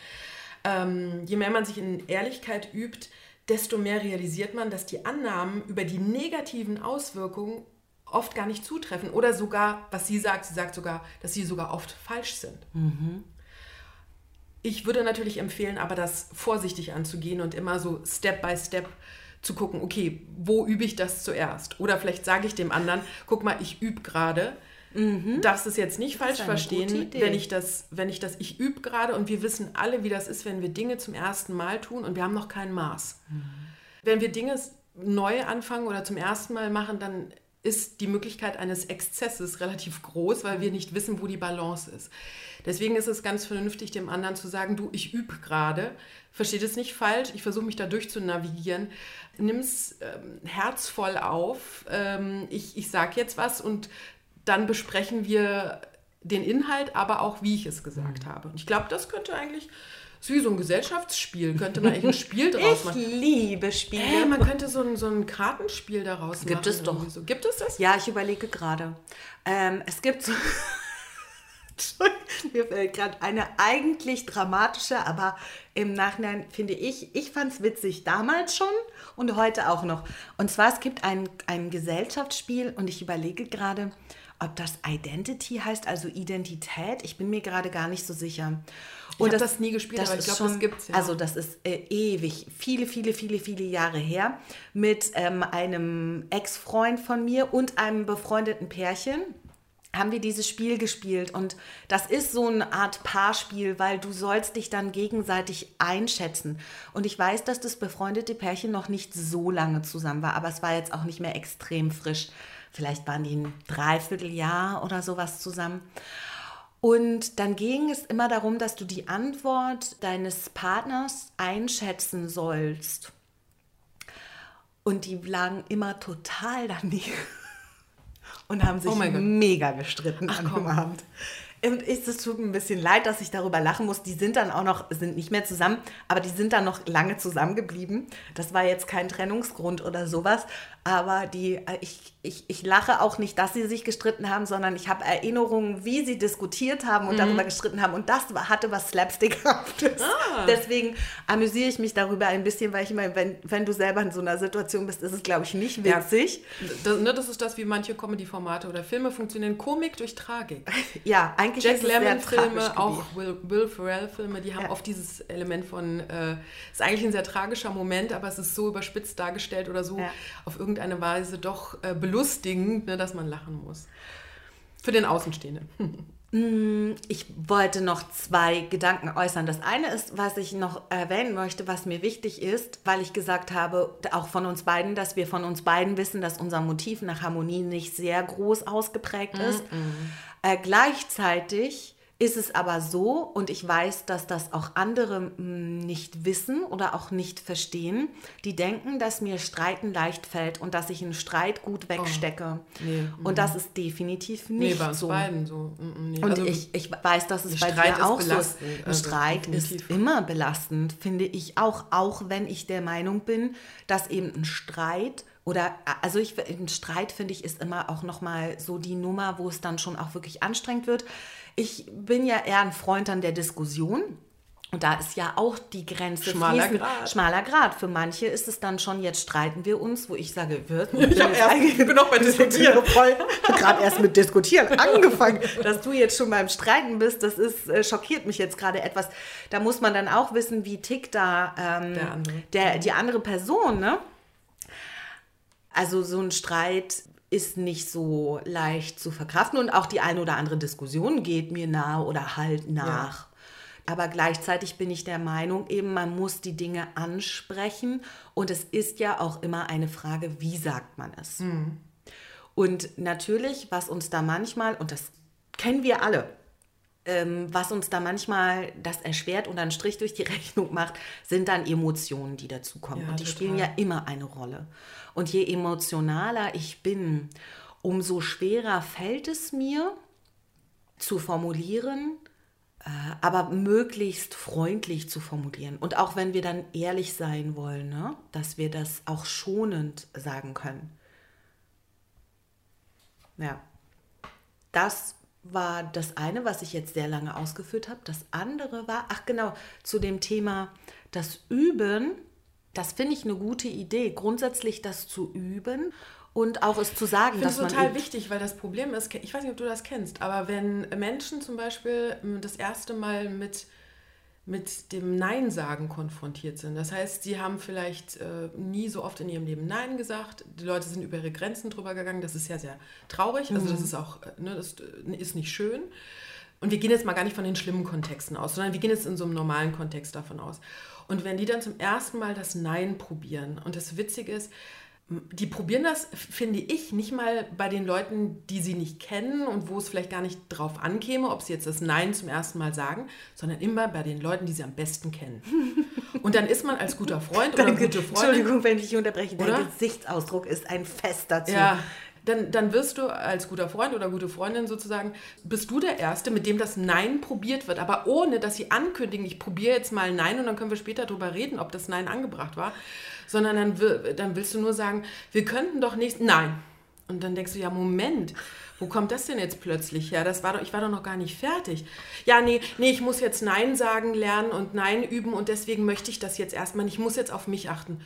ähm, je mehr man sich in Ehrlichkeit übt, desto mehr realisiert man, dass die Annahmen über die negativen Auswirkungen oft gar nicht zutreffen oder sogar, was sie sagt, sie sagt sogar, dass sie sogar oft falsch sind. Mhm. Ich würde natürlich empfehlen, aber das vorsichtig anzugehen und immer so Step by Step zu gucken, okay, wo übe ich das zuerst? Oder vielleicht sage ich dem anderen, guck mal, ich übe gerade Mhm. Darfst es jetzt nicht falsch verstehen, wenn ich das, wenn ich das, ich übe gerade und wir wissen alle, wie das ist, wenn wir Dinge zum ersten Mal tun und wir haben noch kein Maß. Mhm. Wenn wir Dinge neu anfangen oder zum ersten Mal machen, dann ist die Möglichkeit eines Exzesses relativ groß, weil wir nicht wissen, wo die Balance ist. Deswegen ist es ganz vernünftig, dem anderen zu sagen, du, ich übe gerade, versteht es nicht falsch, ich versuche mich da durch zu navigieren, nimm es ähm, herzvoll auf, ähm, ich, ich sage jetzt was und dann besprechen wir den Inhalt, aber auch, wie ich es gesagt mhm. habe. Und ich glaube, das könnte eigentlich so wie so ein Gesellschaftsspiel, könnte man eigentlich ein Spiel daraus machen. Ich liebe Spiele. Hey, man könnte so ein, so ein Kartenspiel daraus machen. Gibt es doch. So. Gibt es das? Ja, ich überlege gerade. Ähm, es gibt so... Mir fällt gerade eine eigentlich dramatische, aber im Nachhinein finde ich, ich fand es witzig damals schon und heute auch noch. Und zwar, es gibt ein, ein Gesellschaftsspiel und ich überlege gerade, ob das Identity heißt, also Identität. Ich bin mir gerade gar nicht so sicher. Und ich habe das nie gespielt, das aber ich glaube, das gibt es. Ja. Also das ist äh, ewig, viele, viele, viele, viele Jahre her, mit ähm, einem Ex-Freund von mir und einem befreundeten Pärchen haben wir dieses Spiel gespielt und das ist so eine Art Paarspiel, weil du sollst dich dann gegenseitig einschätzen. Und ich weiß, dass das befreundete Pärchen noch nicht so lange zusammen war, aber es war jetzt auch nicht mehr extrem frisch. Vielleicht waren die ein Dreivierteljahr oder sowas zusammen. Und dann ging es immer darum, dass du die Antwort deines Partners einschätzen sollst. Und die lagen immer total daneben und haben sich oh mega gestritten Ach, an dem Abend. Und es tut mir ein bisschen leid, dass ich darüber lachen muss. Die sind dann auch noch, sind nicht mehr zusammen, aber die sind dann noch lange zusammengeblieben. Das war jetzt kein Trennungsgrund oder sowas. Aber die, äh, ich, ich, ich lache auch nicht, dass sie sich gestritten haben, sondern ich habe Erinnerungen, wie sie diskutiert haben und mhm. darüber gestritten haben. Und das hatte was Slapstickhaftes. Ah. Deswegen amüsiere ich mich darüber ein bisschen, weil ich meine, wenn, wenn du selber in so einer Situation bist, ist es, glaube ich, nicht witzig. Ja, das, ne, das ist das, wie manche Comedy-Formate oder Filme funktionieren. Komik durch Tragik. Ja, eigentlich Jack Lemmon-Filme, auch Will, Will Ferrell-Filme, die haben ja. oft dieses Element von, äh, ist eigentlich ein sehr tragischer Moment, aber es ist so überspitzt dargestellt oder so ja. auf irgendeine Weise doch äh, belustigend, ne, dass man lachen muss. Für den Außenstehenden. Mm, ich wollte noch zwei Gedanken äußern. Das eine ist, was ich noch erwähnen möchte, was mir wichtig ist, weil ich gesagt habe, auch von uns beiden, dass wir von uns beiden wissen, dass unser Motiv nach Harmonie nicht sehr groß ausgeprägt ist. Mm -mm. Äh, gleichzeitig ist es aber so, und ich weiß, dass das auch andere hm, nicht wissen oder auch nicht verstehen, die denken, dass mir Streiten leicht fällt und dass ich einen Streit gut wegstecke. Oh, nee, und das ist definitiv nicht nee, bei uns so. Beiden so. Nee. Und also, ich, ich weiß, dass es bei Streit dir auch so ist. Ein also Streit definitiv. ist immer belastend, finde ich auch, auch wenn ich der Meinung bin, dass eben ein Streit oder also ich ein Streit finde ich ist immer auch noch mal so die Nummer, wo es dann schon auch wirklich anstrengend wird. Ich bin ja eher ein Freund an der Diskussion. Und da ist ja auch die Grenze schmaler Grad. schmaler Grad. Für manche ist es dann schon, jetzt streiten wir uns, wo ich sage, wird. Ich, erst, ich bin auch bei Diskutieren. Voll, gerade erst mit Diskutieren angefangen. Dass du jetzt schon beim Streiten bist, das ist, äh, schockiert mich jetzt gerade etwas. Da muss man dann auch wissen, wie tickt da ähm, der andere. Der, die andere Person. Ne? Also so ein Streit ist nicht so leicht zu verkraften und auch die eine oder andere Diskussion geht mir nahe oder halt nach. Ja. Aber gleichzeitig bin ich der Meinung, eben man muss die Dinge ansprechen und es ist ja auch immer eine Frage, wie sagt man es? Mhm. Und natürlich, was uns da manchmal, und das kennen wir alle, ähm, was uns da manchmal das erschwert und einen Strich durch die Rechnung macht, sind dann Emotionen, die dazukommen. Ja, und die total. spielen ja immer eine Rolle. Und je emotionaler ich bin, umso schwerer fällt es mir zu formulieren, Äh, aber möglichst freundlich zu formulieren. Und auch wenn wir dann ehrlich sein wollen, ne? dass wir das auch schonend sagen können. Ja, das war das eine, was ich jetzt sehr lange ausgeführt habe. Das andere war, ach genau, zu dem Thema das Üben. Das finde ich eine gute Idee, grundsätzlich das zu üben und auch es zu sagen, dass man. Das ist total wichtig, weil das Problem ist, ich weiß nicht, ob du das kennst, aber wenn Menschen zum Beispiel ähm, das erste Mal mit, mit dem Nein sagen konfrontiert sind, das heißt, sie haben vielleicht äh, nie so oft in ihrem Leben Nein gesagt, die Leute sind über ihre Grenzen drüber gegangen, das ist ja sehr traurig, also das mhm. ist auch, äh, ne, das äh, ist nicht schön. Und wir gehen jetzt mal gar nicht von den schlimmen Kontexten aus, sondern wir gehen jetzt in so einem normalen Kontext davon aus. Und wenn die dann zum ersten Mal das Nein probieren, und das Witzige ist, die probieren das, finde ich, nicht mal bei den Leuten, die sie nicht kennen und wo es vielleicht gar nicht drauf ankäme, ob sie jetzt das Nein zum ersten Mal sagen, sondern immer bei den Leuten, die sie am besten kennen. Und dann ist man als guter Freund oder Danke. gute Freundin. Entschuldigung, wenn ich dich unterbreche. Dein oder? Gesichtsausdruck ist ein Fest dazu. Ja, dann, dann wirst du als guter Freund oder gute Freundin sozusagen, bist du der Erste, mit dem das Nein probiert wird, aber ohne, dass sie ankündigen, ich probiere jetzt mal Nein und dann können wir später darüber reden, ob das Nein angebracht war, sondern dann, dann willst du nur sagen, wir könnten doch nicht, nein. Und dann denkst du, ja, Moment, wo kommt das denn jetzt plötzlich her? Das war doch, ich war doch noch gar nicht fertig. Ja, nee, nee, ich muss jetzt Nein sagen lernen und Nein üben und deswegen möchte ich das jetzt erstmal. Ich muss jetzt auf mich achten.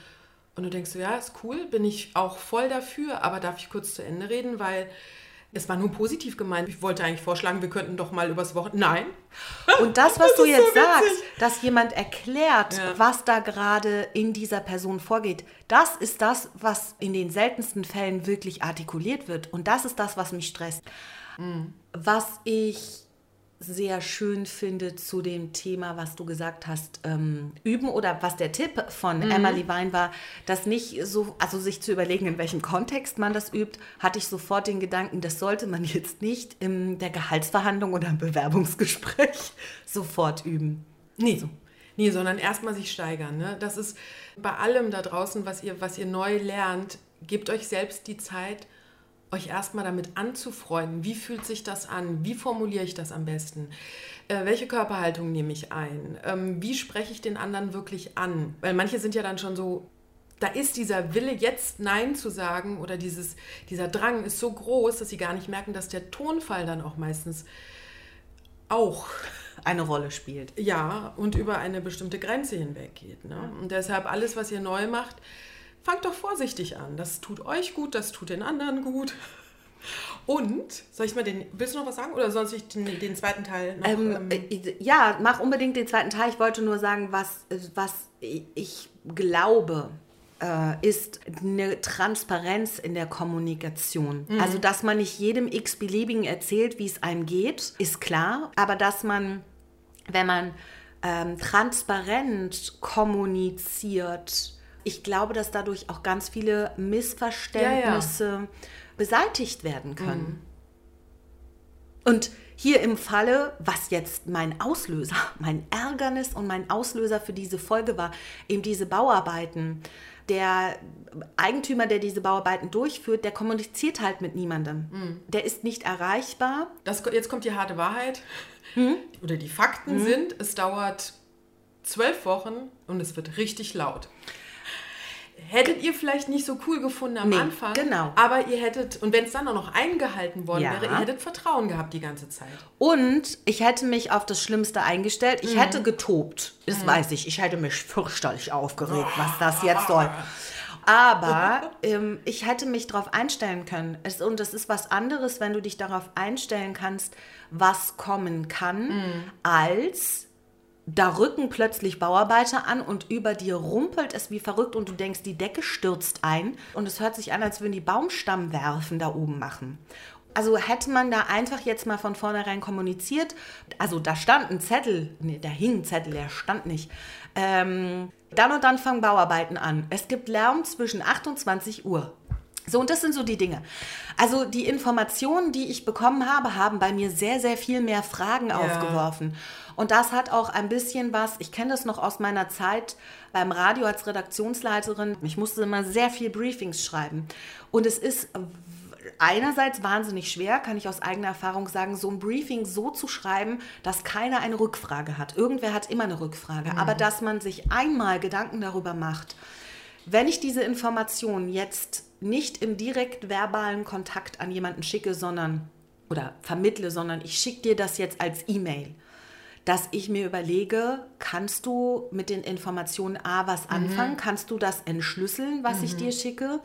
Und du denkst so, ja, ist cool, bin ich auch voll dafür, aber darf ich kurz zu Ende reden, weil es war nur positiv gemeint. Ich wollte eigentlich vorschlagen, wir könnten doch mal übers Wochenende. Nein. Und das, was das du jetzt so sagst, dass jemand erklärt, ja. was da gerade in dieser Person vorgeht, das ist das, was in den seltensten Fällen wirklich artikuliert wird. Und das ist das, was mich stresst. Mhm. Was ich sehr schön finde zu dem Thema, was du gesagt hast, ähm, üben oder was der Tipp von mhm. Emma Levine war, das nicht so, also sich zu überlegen, in welchem Kontext man das übt, hatte ich sofort den Gedanken, das sollte man jetzt nicht in der Gehaltsverhandlung oder im Bewerbungsgespräch sofort üben. Nee. So. Nee, sondern erstmal sich steigern. Ne? Das ist bei allem da draußen, was ihr, was ihr neu lernt, gebt euch selbst die Zeit, euch erstmal damit anzufreunden. Wie fühlt sich das an? Wie formuliere ich das am besten? Äh, welche Körperhaltung nehme ich ein? Ähm, wie spreche ich den anderen wirklich an? Weil manche sind ja dann schon so, da ist dieser Wille, jetzt Nein zu sagen oder dieses, dieser Drang ist so groß, dass sie gar nicht merken, dass der Tonfall dann auch meistens auch eine Rolle spielt. Ja, und über eine bestimmte Grenze hinweg geht. Ne? Und deshalb alles, was ihr neu macht, fangt doch vorsichtig an. Das tut euch gut, das tut den anderen gut. Und, soll ich mal den, willst du noch was sagen oder soll ich den, den zweiten Teil noch? Ähm, ähm, äh, ja, mach unbedingt den zweiten Teil. Ich wollte nur sagen, was, was ich glaube, äh, ist eine Transparenz in der Kommunikation. Mhm. Also, dass man nicht jedem x-beliebigen erzählt, wie es einem geht, ist klar. Aber dass man, wenn man ähm, transparent kommuniziert, ich glaube, dass dadurch auch ganz viele Missverständnisse ja, ja. beseitigt werden können. Mhm. Und hier im Falle, was jetzt mein Auslöser, mein Ärgernis und mein Auslöser für diese Folge war, eben diese Bauarbeiten. Der Eigentümer, der diese Bauarbeiten durchführt, der kommuniziert halt mit niemandem. Mhm. Der ist nicht erreichbar. Das, jetzt kommt die harte Wahrheit. Mhm. Oder die Fakten mhm. sind, es dauert zwölf Wochen und es wird richtig laut hättet ihr vielleicht nicht so cool gefunden am nee, Anfang. Genau. Aber ihr hättet, und wenn es dann auch noch eingehalten worden ja. wäre, ihr hättet Vertrauen gehabt die ganze Zeit. Und ich hätte mich auf das Schlimmste eingestellt. Ich mhm. hätte getobt. Das mhm. weiß ich. Ich hätte mich fürchterlich aufgeregt, was das jetzt soll. Aber ähm, ich hätte mich darauf einstellen können. Es, und es ist was anderes, wenn du dich darauf einstellen kannst, was kommen kann, mhm. als da rücken plötzlich Bauarbeiter an und über dir rumpelt es wie verrückt und du denkst, die Decke stürzt ein und es hört sich an, als würden die Baumstammwerfen da oben machen. Also hätte man da einfach jetzt mal von vornherein kommuniziert, also da stand ein Zettel, nee, da hing ein Zettel, der stand nicht. Ähm, dann und dann fangen Bauarbeiten an. Es gibt Lärm zwischen 28 Uhr. So, und das sind so die Dinge. Also die Informationen, die ich bekommen habe, haben bei mir sehr, sehr viel mehr Fragen ja. aufgeworfen. Und das hat auch ein bisschen was, ich kenne das noch aus meiner Zeit beim Radio als Redaktionsleiterin. Ich musste immer sehr viel Briefings schreiben. Und es ist einerseits wahnsinnig schwer, kann ich aus eigener Erfahrung sagen, so ein Briefing so zu schreiben, dass keiner eine Rückfrage hat. Irgendwer hat immer eine Rückfrage. Mhm. Aber dass man sich einmal Gedanken darüber macht, wenn ich diese Information jetzt nicht im direkt verbalen Kontakt an jemanden schicke, sondern oder vermittle, sondern ich schicke dir das jetzt als E-Mail dass ich mir überlege, kannst du mit den Informationen A was mhm. anfangen? Mhm. Kannst du das entschlüsseln, was mhm. ich dir schicke?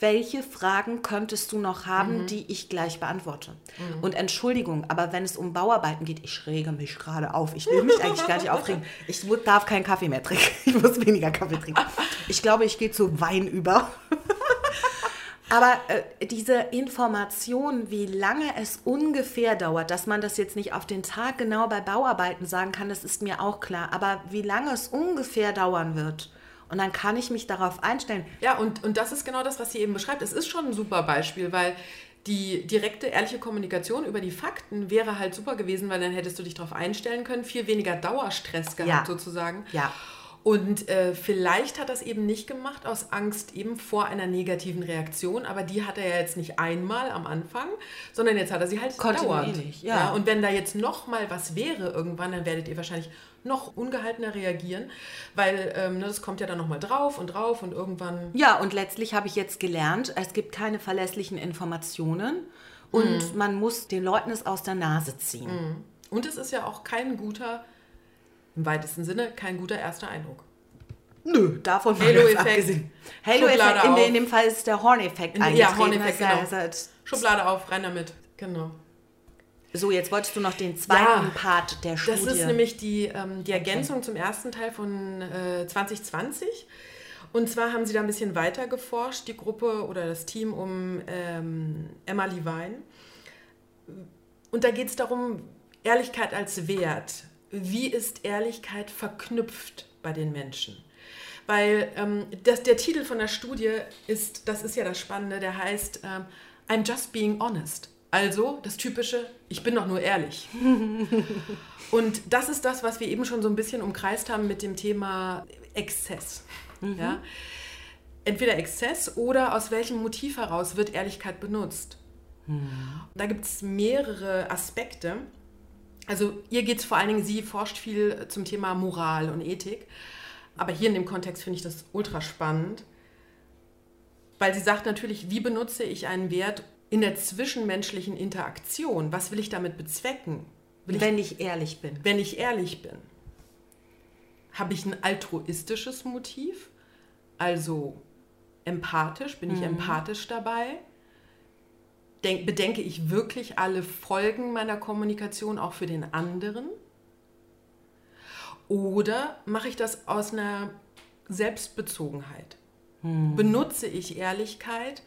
Welche Fragen könntest du noch haben, mhm. die ich gleich beantworte? Mhm. Und Entschuldigung, aber wenn es um Bauarbeiten geht, ich rege mich gerade auf. Ich will mich eigentlich gar nicht aufregen. Ich darf keinen Kaffee mehr trinken. Ich muss weniger Kaffee trinken. Ich glaube, ich gehe zu Wein über. Aber äh, diese Information, wie lange es ungefähr dauert, dass man das jetzt nicht auf den Tag genau bei Bauarbeiten sagen kann, das ist mir auch klar. Aber wie lange es ungefähr dauern wird, und dann kann ich mich darauf einstellen. Ja, und, und das ist genau das, was sie eben beschreibt. Es ist schon ein super Beispiel, weil die direkte, ehrliche Kommunikation über die Fakten wäre halt super gewesen, weil dann hättest du dich darauf einstellen können, viel weniger Dauerstress gehabt ja. sozusagen. Ja. Und äh, vielleicht hat er es eben nicht gemacht aus Angst eben vor einer negativen Reaktion, aber die hat er ja jetzt nicht einmal am Anfang, sondern jetzt hat er sie halt dauernd. Ja. ja. Und wenn da jetzt noch mal was wäre irgendwann, dann werdet ihr wahrscheinlich noch ungehaltener reagieren, weil ähm, ne, das kommt ja dann noch mal drauf und drauf und irgendwann. Ja, und letztlich habe ich jetzt gelernt, es gibt keine verlässlichen Informationen und mhm. man muss den Leuten es aus der Nase ziehen. Mhm. Und es ist ja auch kein guter im weitesten Sinne kein guter erster Eindruck. Nö, davon Halo-Effekt. Halo-Effekt, in, in, dem Fall ist der Horn-Effekt eigentlich. Ja, Horn-Effekt, genau. Also, Schublade auf, rein damit. Genau. So, jetzt wolltest du noch den zweiten ja, Part der Studie. Das ist nämlich die, ähm, die Ergänzung okay. zum ersten Teil von äh, 2020. Und zwar haben sie da ein bisschen weiter geforscht, die Gruppe oder das Team um ähm, Emma Levine. Und da geht es darum, Ehrlichkeit als Wert wie ist Ehrlichkeit verknüpft bei den Menschen? Weil ähm, das, der Titel von der Studie ist, das ist ja das Spannende, der heißt ähm, I'm just being honest. Also das typische, ich bin doch nur ehrlich. Und das ist das, was wir eben schon so ein bisschen umkreist haben mit dem Thema Exzess. Mhm. Ja? Entweder Exzess oder aus welchem Motiv heraus wird Ehrlichkeit benutzt. Mhm. Da gibt es mehrere Aspekte. Also ihr geht es vor allen Dingen, sie forscht viel zum Thema Moral und Ethik. Aber hier in dem Kontext finde ich das ultra spannend, weil sie sagt natürlich, wie benutze ich einen Wert in der zwischenmenschlichen Interaktion? Was will ich damit bezwecken? Will wenn ich, ich ehrlich bin. Wenn ich ehrlich bin. Habe ich ein altruistisches Motiv? Also empathisch? Bin ich mhm. empathisch dabei? Denk, bedenke ich wirklich alle Folgen meiner Kommunikation auch für den anderen? Oder mache ich das aus einer Selbstbezogenheit? Hm. Benutze ich Ehrlichkeit,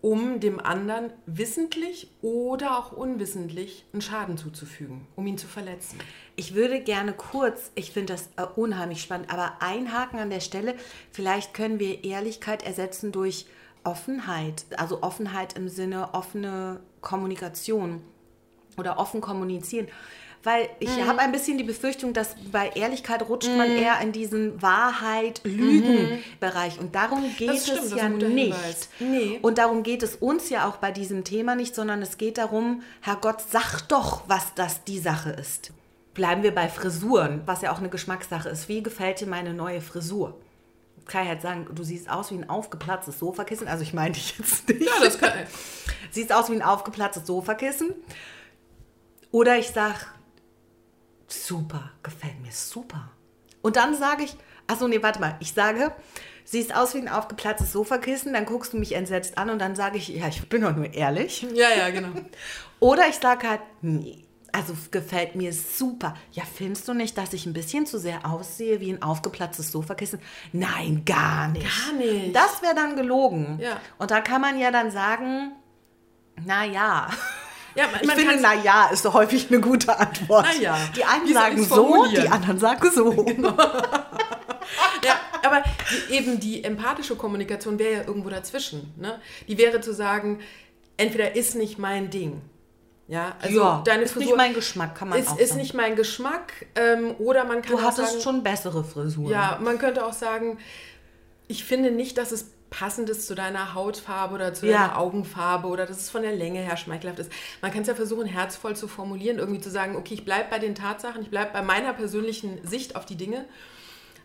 um dem anderen wissentlich oder auch unwissentlich einen Schaden zuzufügen, um ihn zu verletzen? Ich würde gerne kurz, ich finde das äh, unheimlich spannend, aber einhaken an der Stelle, vielleicht können wir Ehrlichkeit ersetzen durch Offenheit, also Offenheit im Sinne offene Kommunikation oder offen kommunizieren. Weil ich mhm. habe ein bisschen die Befürchtung, dass bei Ehrlichkeit rutscht mhm. man eher in diesen Wahrheit-Lügen-Bereich. Und darum geht stimmt, es ja nicht. Nee. Und darum geht es uns ja auch bei diesem Thema nicht, sondern es geht darum, Herr Gott, sag doch, was das die Sache ist. Bleiben wir bei Frisuren, was ja auch eine Geschmackssache ist. Wie gefällt dir meine neue Frisur? Kann ich halt sagen, du siehst aus wie ein aufgeplatztes Sofakissen. Also ich meine dich jetzt nicht. Ja, das kann ich. Siehst aus wie ein aufgeplatztes Sofakissen. Oder ich sage, super, gefällt mir super. Und dann sage ich, achso, nee, warte mal. Ich sage, siehst aus wie ein aufgeplatztes Sofakissen, dann guckst du mich entsetzt an und dann sage ich, ja, ich bin doch nur ehrlich. Ja, ja, genau. Oder ich sage halt, nee, also gefällt mir super. Ja, findest du nicht, dass ich ein bisschen zu sehr aussehe wie ein aufgeplatztes Sofakissen? Nein, gar nicht. Gar nicht. Das wäre dann gelogen. Ja. Und da kann man ja dann sagen, na ja. Ja, man, ich man finde, na ja, ist doch häufig eine gute Antwort. Ja. Die einen Wie sagen so, die anderen sagen so. Genau. ja, aber eben die empathische Kommunikation wäre ja irgendwo dazwischen. Ne? Die wäre zu sagen, entweder ist nicht mein Ding ja, also ja, deine ist Frisur nicht mein Geschmack, kann man ist, auch sagen. Ist nicht mein Geschmack ähm, oder man kann Du hattest sagen, schon bessere Frisuren. Ja, man könnte auch sagen, ich finde nicht, dass es passendes zu deiner Hautfarbe oder zu ja. deiner Augenfarbe oder dass es von der Länge her schmeichelhaft ist. Man kann es ja versuchen, herzvoll zu formulieren, irgendwie zu sagen, okay, ich bleibe bei den Tatsachen, ich bleibe bei meiner persönlichen Sicht auf die Dinge,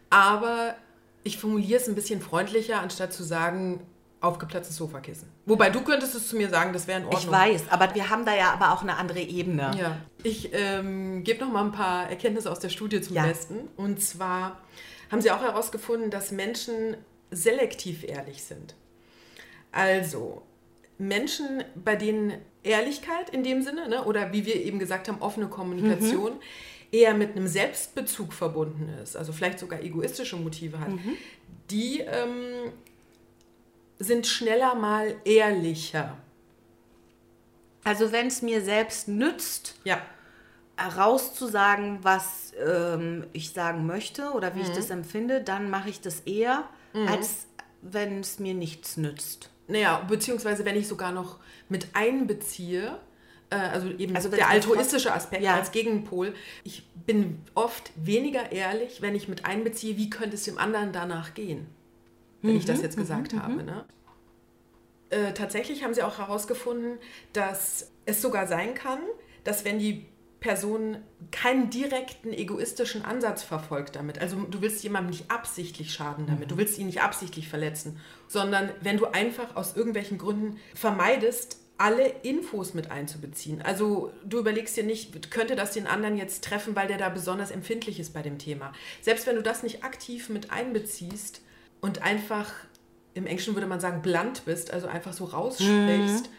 aber ich formuliere es ein bisschen freundlicher, anstatt zu sagen, aufgeplatztes Sofakissen. Wobei du könntest es zu mir sagen, das wäre in Ordnung. Ich weiß, aber wir haben da ja aber auch eine andere Ebene. Ja, ich ähm, gebe noch mal ein paar Erkenntnisse aus der Studie zum ja. Besten. Und zwar haben sie auch herausgefunden, dass Menschen selektiv ehrlich sind. Also Menschen, bei denen Ehrlichkeit in dem Sinne, ne, oder wie wir eben gesagt haben, offene Kommunikation, mhm. eher mit einem Selbstbezug verbunden ist, also vielleicht sogar egoistische Motive hat, mhm. die ähm, sind schneller mal ehrlicher. Also wenn es mir selbst nützt, ja. rauszusagen, was ähm, ich sagen möchte oder wie mhm. ich das empfinde, dann mache ich das eher, mhm. als wenn es mir nichts nützt. Naja, beziehungsweise wenn ich sogar noch mit einbeziehe, äh, also eben also der altruistische Aspekt ja. als Gegenpol. Ich bin oft weniger ehrlich, wenn ich mit einbeziehe, wie könnte es dem anderen danach gehen wenn mhm, ich das mhm, jetzt gesagt mhm, habe. Mhm. Ne? Äh, tatsächlich haben sie auch herausgefunden, dass es sogar sein kann, dass wenn die Person keinen direkten egoistischen Ansatz verfolgt damit. Also du willst jemandem nicht absichtlich schaden damit, du mhm. willst ihn nicht absichtlich verletzen, sondern wenn du einfach aus irgendwelchen Gründen vermeidest, alle Infos mit einzubeziehen. Also du überlegst dir nicht, könnte das den anderen jetzt treffen, weil der da besonders empfindlich ist bei dem Thema. Selbst wenn du das nicht aktiv mit einbeziehst, und einfach, im Englischen würde man sagen, blunt bist, also einfach so raussprichst, mhm.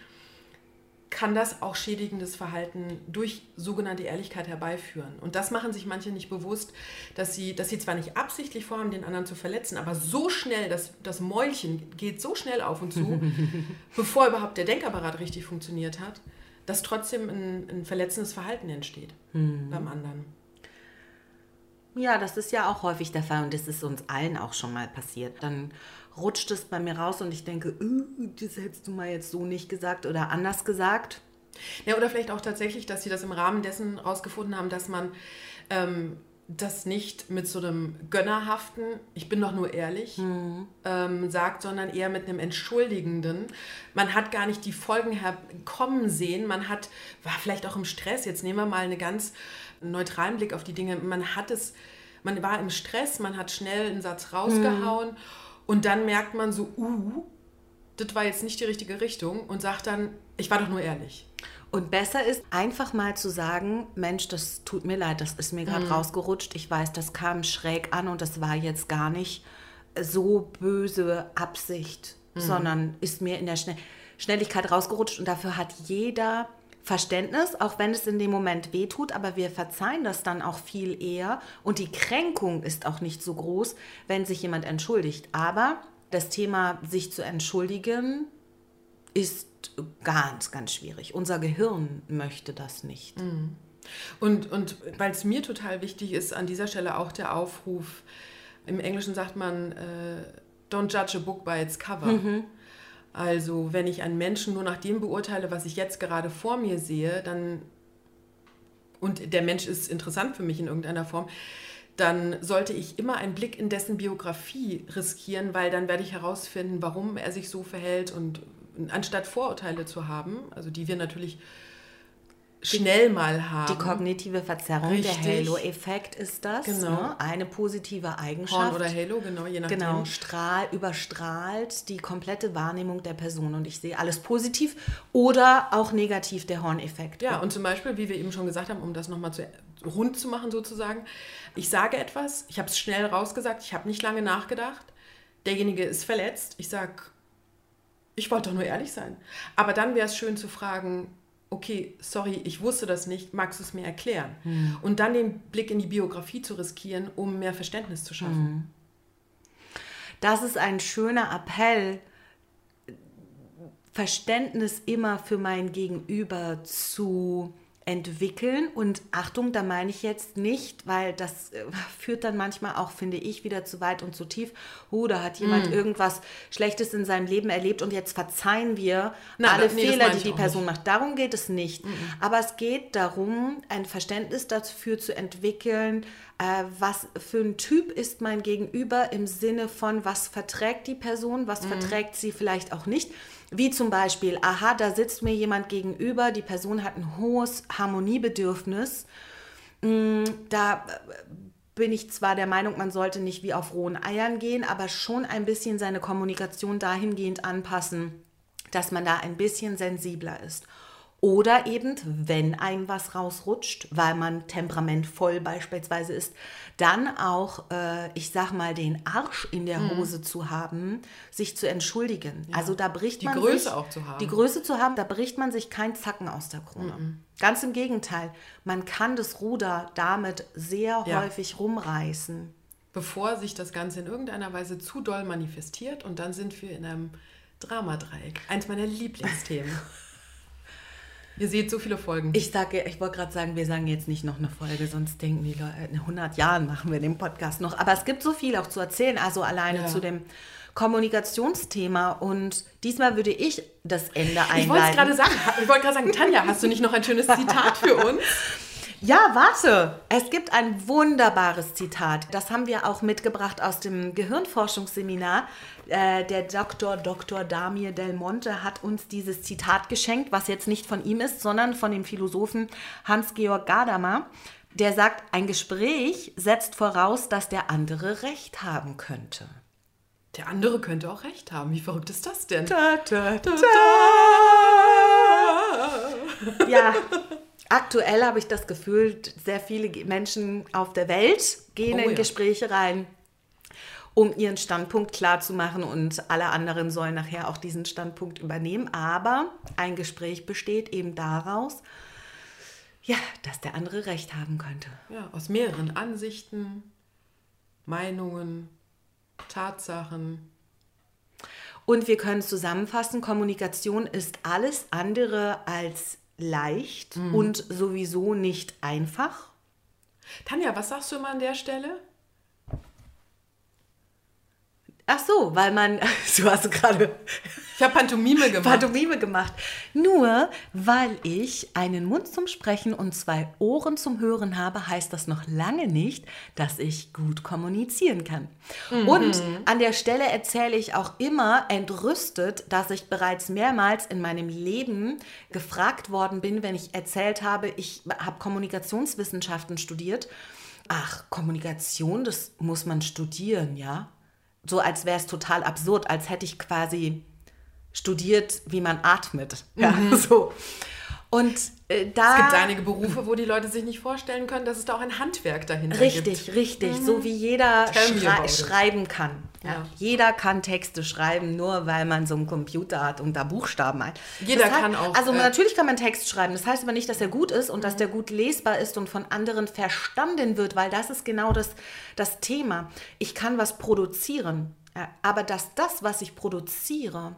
kann das auch schädigendes Verhalten durch sogenannte Ehrlichkeit herbeiführen. Und das machen sich manche nicht bewusst, dass sie, dass sie zwar nicht absichtlich vorhaben, den anderen zu verletzen, aber so schnell, das, das Mäulchen geht so schnell auf und zu, bevor überhaupt der Denkapparat richtig funktioniert hat, dass trotzdem ein, ein verletzendes Verhalten entsteht mhm. beim anderen. Ja, das ist ja auch häufig der Fall und das ist uns allen auch schon mal passiert. Dann rutscht es bei mir raus und ich denke, äh, das hättest du mal jetzt so nicht gesagt oder anders gesagt. Ja, oder vielleicht auch tatsächlich, dass sie das im Rahmen dessen rausgefunden haben, dass man ähm, das nicht mit so einem gönnerhaften, ich bin doch nur ehrlich, mhm. ähm, sagt, sondern eher mit einem entschuldigenden. Man hat gar nicht die Folgen herkommen sehen, man hat, war vielleicht auch im Stress, jetzt nehmen wir mal eine ganz neutralen Blick auf die Dinge. Man hat es, man war im Stress, man hat schnell einen Satz rausgehauen mhm. und dann merkt man so, uh, das war jetzt nicht die richtige Richtung und sagt dann, ich war doch nur ehrlich. Und besser ist einfach mal zu sagen, Mensch, das tut mir leid, das ist mir gerade mhm. rausgerutscht. Ich weiß, das kam schräg an und das war jetzt gar nicht so böse Absicht, mhm. sondern ist mir in der Schnell Schnelligkeit rausgerutscht und dafür hat jeder Verständnis, auch wenn es in dem Moment wehtut, aber wir verzeihen das dann auch viel eher und die Kränkung ist auch nicht so groß, wenn sich jemand entschuldigt. Aber das Thema, sich zu entschuldigen, ist ganz, ganz schwierig. Unser Gehirn möchte das nicht. Mhm. Und, und weil es mir total wichtig ist, an dieser Stelle auch der Aufruf, im Englischen sagt man, äh, don't judge a book by its cover. Mhm. Also wenn ich einen Menschen nur nach dem beurteile, was ich jetzt gerade vor mir sehe, dann und der Mensch ist interessant für mich in irgendeiner Form, dann sollte ich immer einen Blick in dessen Biografie riskieren, weil dann werde ich herausfinden, warum er sich so verhält und anstatt Vorurteile zu haben, also die wir natürlich schnell mal haben. Die kognitive Verzerrung, Richtig. der Halo-Effekt ist das. Genau. Ne? Eine positive Eigenschaft. Horn oder Halo, genau, je nachdem. Genau, strahl, überstrahlt die komplette Wahrnehmung der Person und ich sehe alles positiv oder auch negativ, der Horn-Effekt. Ja, und zum Beispiel, wie wir eben schon gesagt haben, um das nochmal zu, rund zu machen sozusagen, ich sage etwas, ich habe es schnell rausgesagt, ich habe nicht lange nachgedacht, derjenige ist verletzt, ich sage, ich wollte doch nur ehrlich sein. Aber dann wäre es schön zu fragen, okay, sorry, ich wusste das nicht, magst du es mir erklären? Mhm. Und dann den Blick in die Biografie zu riskieren, um mehr Verständnis zu schaffen. Mhm. Das ist ein schöner Appell, Verständnis immer für mein Gegenüber zu entwickeln. Und Achtung, da meine ich jetzt nicht, weil das äh, führt dann manchmal auch, finde ich, wieder zu weit und zu tief. Oh, da hat jemand mm. irgendwas Schlechtes in seinem Leben erlebt und jetzt verzeihen wir Na, alle nee, Fehler, die die Person macht. Darum geht es nicht. Mm Aber es geht darum, ein Verständnis dafür zu entwickeln, äh, was für ein Typ ist mein Gegenüber im Sinne von, was verträgt die Person, was mm. verträgt sie vielleicht auch nicht. Wie zum Beispiel, aha, da sitzt mir jemand gegenüber, die Person hat ein hohes Harmoniebedürfnis. Mm, da äh, bin ich zwar der Meinung, man sollte nicht wie auf rohen Eiern gehen, aber schon ein bisschen seine Kommunikation dahingehend anpassen, dass man da ein bisschen sensibler ist. Oder eben, wenn einem was rausrutscht, weil man temperamentvoll beispielsweise ist, dann auch, äh, ich sag mal, den Arsch in der mhm. Hose mhm. zu haben, sich zu entschuldigen. Ja. Also da bricht die man Größe sich, auch zu haben. Die Größe zu haben, da bricht man sich kein Zacken aus der Krone. Mhm. Ganz im Gegenteil, man kann das Ruder damit sehr ja. häufig rumreißen. Bevor sich das Ganze in irgendeiner Weise zu doll manifestiert und dann sind wir in einem Dramadreieck. Eins meiner Lieblingsthemen. Ihr seht so viele Folgen. Ich sage, ich wollte gerade sagen, wir sagen jetzt nicht noch eine Folge, sonst denken die Leute, in 100 Jahren machen wir den Podcast noch. Aber es gibt so viel auch zu erzählen, also alleine ja. zu dem Kommunikationsthema. Und diesmal würde ich das Ende einleiten. Ich wollte gerade sagen, ich wollte gerade sagen, Tanja, hast du nicht noch ein schönes Zitat für uns? Ja, warte. Es gibt ein wunderbares Zitat. Das haben wir auch mitgebracht aus dem Gehirnforschungsseminar. Äh, der Dr. Dr. Damir Del Monte hat uns dieses Zitat geschenkt, was jetzt nicht von ihm ist, sondern von dem Philosophen Hans-Georg Gadamer. Der sagt, ein Gespräch setzt voraus, dass der andere Recht haben könnte. Der andere könnte auch recht haben. Wie verrückt ist das denn? Da, da, da, ja, Aktuell habe ich das Gefühl, sehr viele Menschen auf der Welt gehen oh, in ja. Gespräche rein, um ihren Standpunkt klar zu machen und alle anderen sollen nachher auch diesen Standpunkt übernehmen. Aber ein Gespräch besteht eben daraus, ja, dass der andere recht haben könnte. Ja, aus mehreren Ansichten, Meinungen, Tatsachen. Und wir können zusammenfassen, Kommunikation ist alles andere als leicht mhm. und sowieso nicht einfach. Tanja, was sagst du immer an der Stelle? Ach so, weil man, du hast gerade. Ich habe Pantomime gemacht. Pantomime gemacht. Nur weil ich einen Mund zum Sprechen und zwei Ohren zum Hören habe, heißt das noch lange nicht, dass ich gut kommunizieren kann. Mhm. Und an der Stelle erzähle ich auch immer entrüstet, dass ich bereits mehrmals in meinem Leben gefragt worden bin, wenn ich erzählt habe, ich habe Kommunikationswissenschaften studiert. Ach, Kommunikation, das muss man studieren, ja? So als wäre es total absurd, als hätte ich quasi studiert, wie man atmet. Ja, mhm. so. Und äh, da. Es gibt einige Berufe, wo die Leute sich nicht vorstellen können, dass es da auch ein Handwerk dahinter richtig, gibt. Richtig, richtig. Mhm. So wie jeder schrei schreiben kann. Ja. ja. Jeder kann Texte schreiben, nur weil man so einen Computer hat und da Buchstaben hat. Jeder das kann auch. Also äh, natürlich kann man Text schreiben. Das heißt aber nicht, dass er gut ist und mhm. dass der gut lesbar ist und von anderen verstanden wird, weil das ist genau das, das Thema. Ich kann was produzieren, aber dass das, was ich produziere,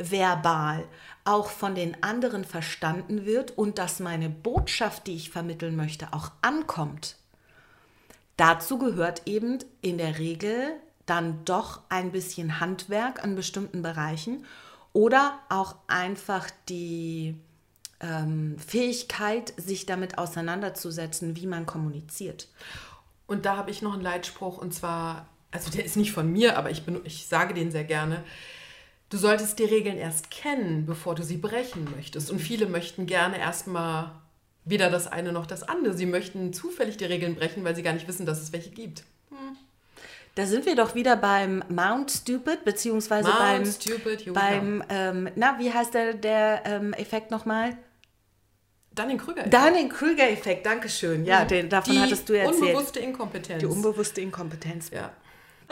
verbal auch von den anderen verstanden wird und dass meine Botschaft, die ich vermitteln möchte, auch ankommt. Dazu gehört eben in der Regel dann doch ein bisschen Handwerk an bestimmten Bereichen oder auch einfach die ähm, Fähigkeit, sich damit auseinanderzusetzen, wie man kommuniziert. Und da habe ich noch einen Leitspruch und zwar, also der ist nicht von mir, aber ich, bin, ich sage den sehr gerne. Du solltest die Regeln erst kennen, bevor du sie brechen möchtest. Und viele möchten gerne erstmal weder das eine noch das andere. Sie möchten zufällig die Regeln brechen, weil sie gar nicht wissen, dass es welche gibt. Hm. Da sind wir doch wieder beim Mount Stupid, beziehungsweise Mount beim, Stupid, beim ähm, na, wie heißt der, der ähm, Effekt nochmal? Dunning-Krüger-Effekt. Dunning-Krüger-Effekt, dankeschön. Ja, mhm. den, davon Die hattest du erzählt. Die unbewusste Inkompetenz. Die unbewusste Inkompetenz. Ja.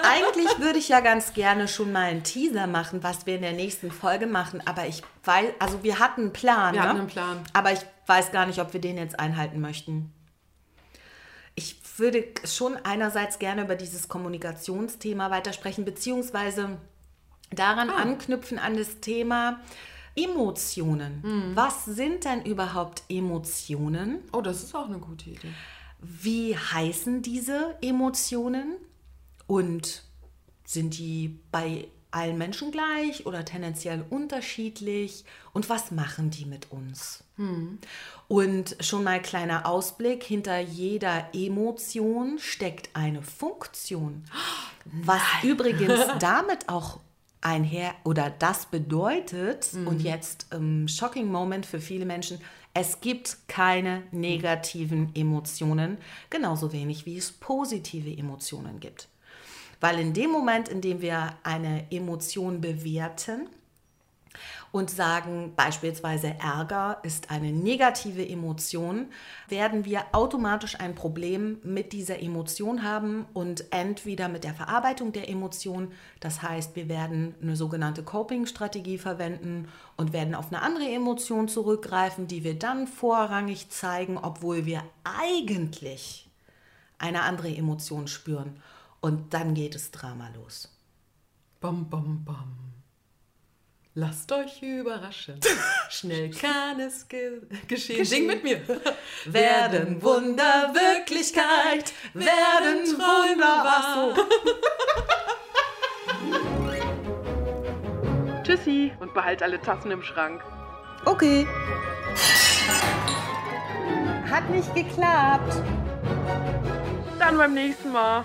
Eigentlich würde ich ja ganz gerne schon mal einen Teaser machen, was wir in der nächsten Folge machen. Aber ich weiß, also wir hatten einen Plan. Wir ne? hatten einen Plan. Aber ich weiß gar nicht, ob wir den jetzt einhalten möchten. Ich würde schon einerseits gerne über dieses Kommunikationsthema weitersprechen, beziehungsweise daran ah. anknüpfen an das Thema, Emotionen. Mhm. Was sind denn überhaupt Emotionen? Oh, das ist auch eine gute Idee. Wie heißen diese Emotionen? Und sind die bei allen Menschen gleich oder tendenziell unterschiedlich? Und was machen die mit uns? Und schon mal kleiner Ausblick, hinter jeder Emotion steckt eine Funktion. Was übrigens damit auch einher oder das bedeutet, und jetzt ähm, shocking Moment für viele Menschen, es gibt keine negativen Emotionen, genauso wenig wie es positive Emotionen gibt. Weil in dem Moment, in dem wir eine Emotion bewerten und sagen, beispielsweise Ärger ist eine negative Emotion, werden wir automatisch ein Problem mit dieser Emotion haben und entweder mit der Verarbeitung der Emotion, das heißt, wir werden eine sogenannte Coping-Strategie verwenden und werden auf eine andere Emotion zurückgreifen, die wir dann vorrangig zeigen, obwohl wir eigentlich eine andere Emotion spüren. Und dann geht es Drama los. Bam, bam, bam. Lasst euch überraschen. Schnell kann es ge geschehen. Sing mit mir. Werden Wunder Wirklichkeit, werden Wunder wahr. Tschüssi und behalt alle Tassen im Schrank. Okay. Hat nicht geklappt. Dann beim nächsten Mal.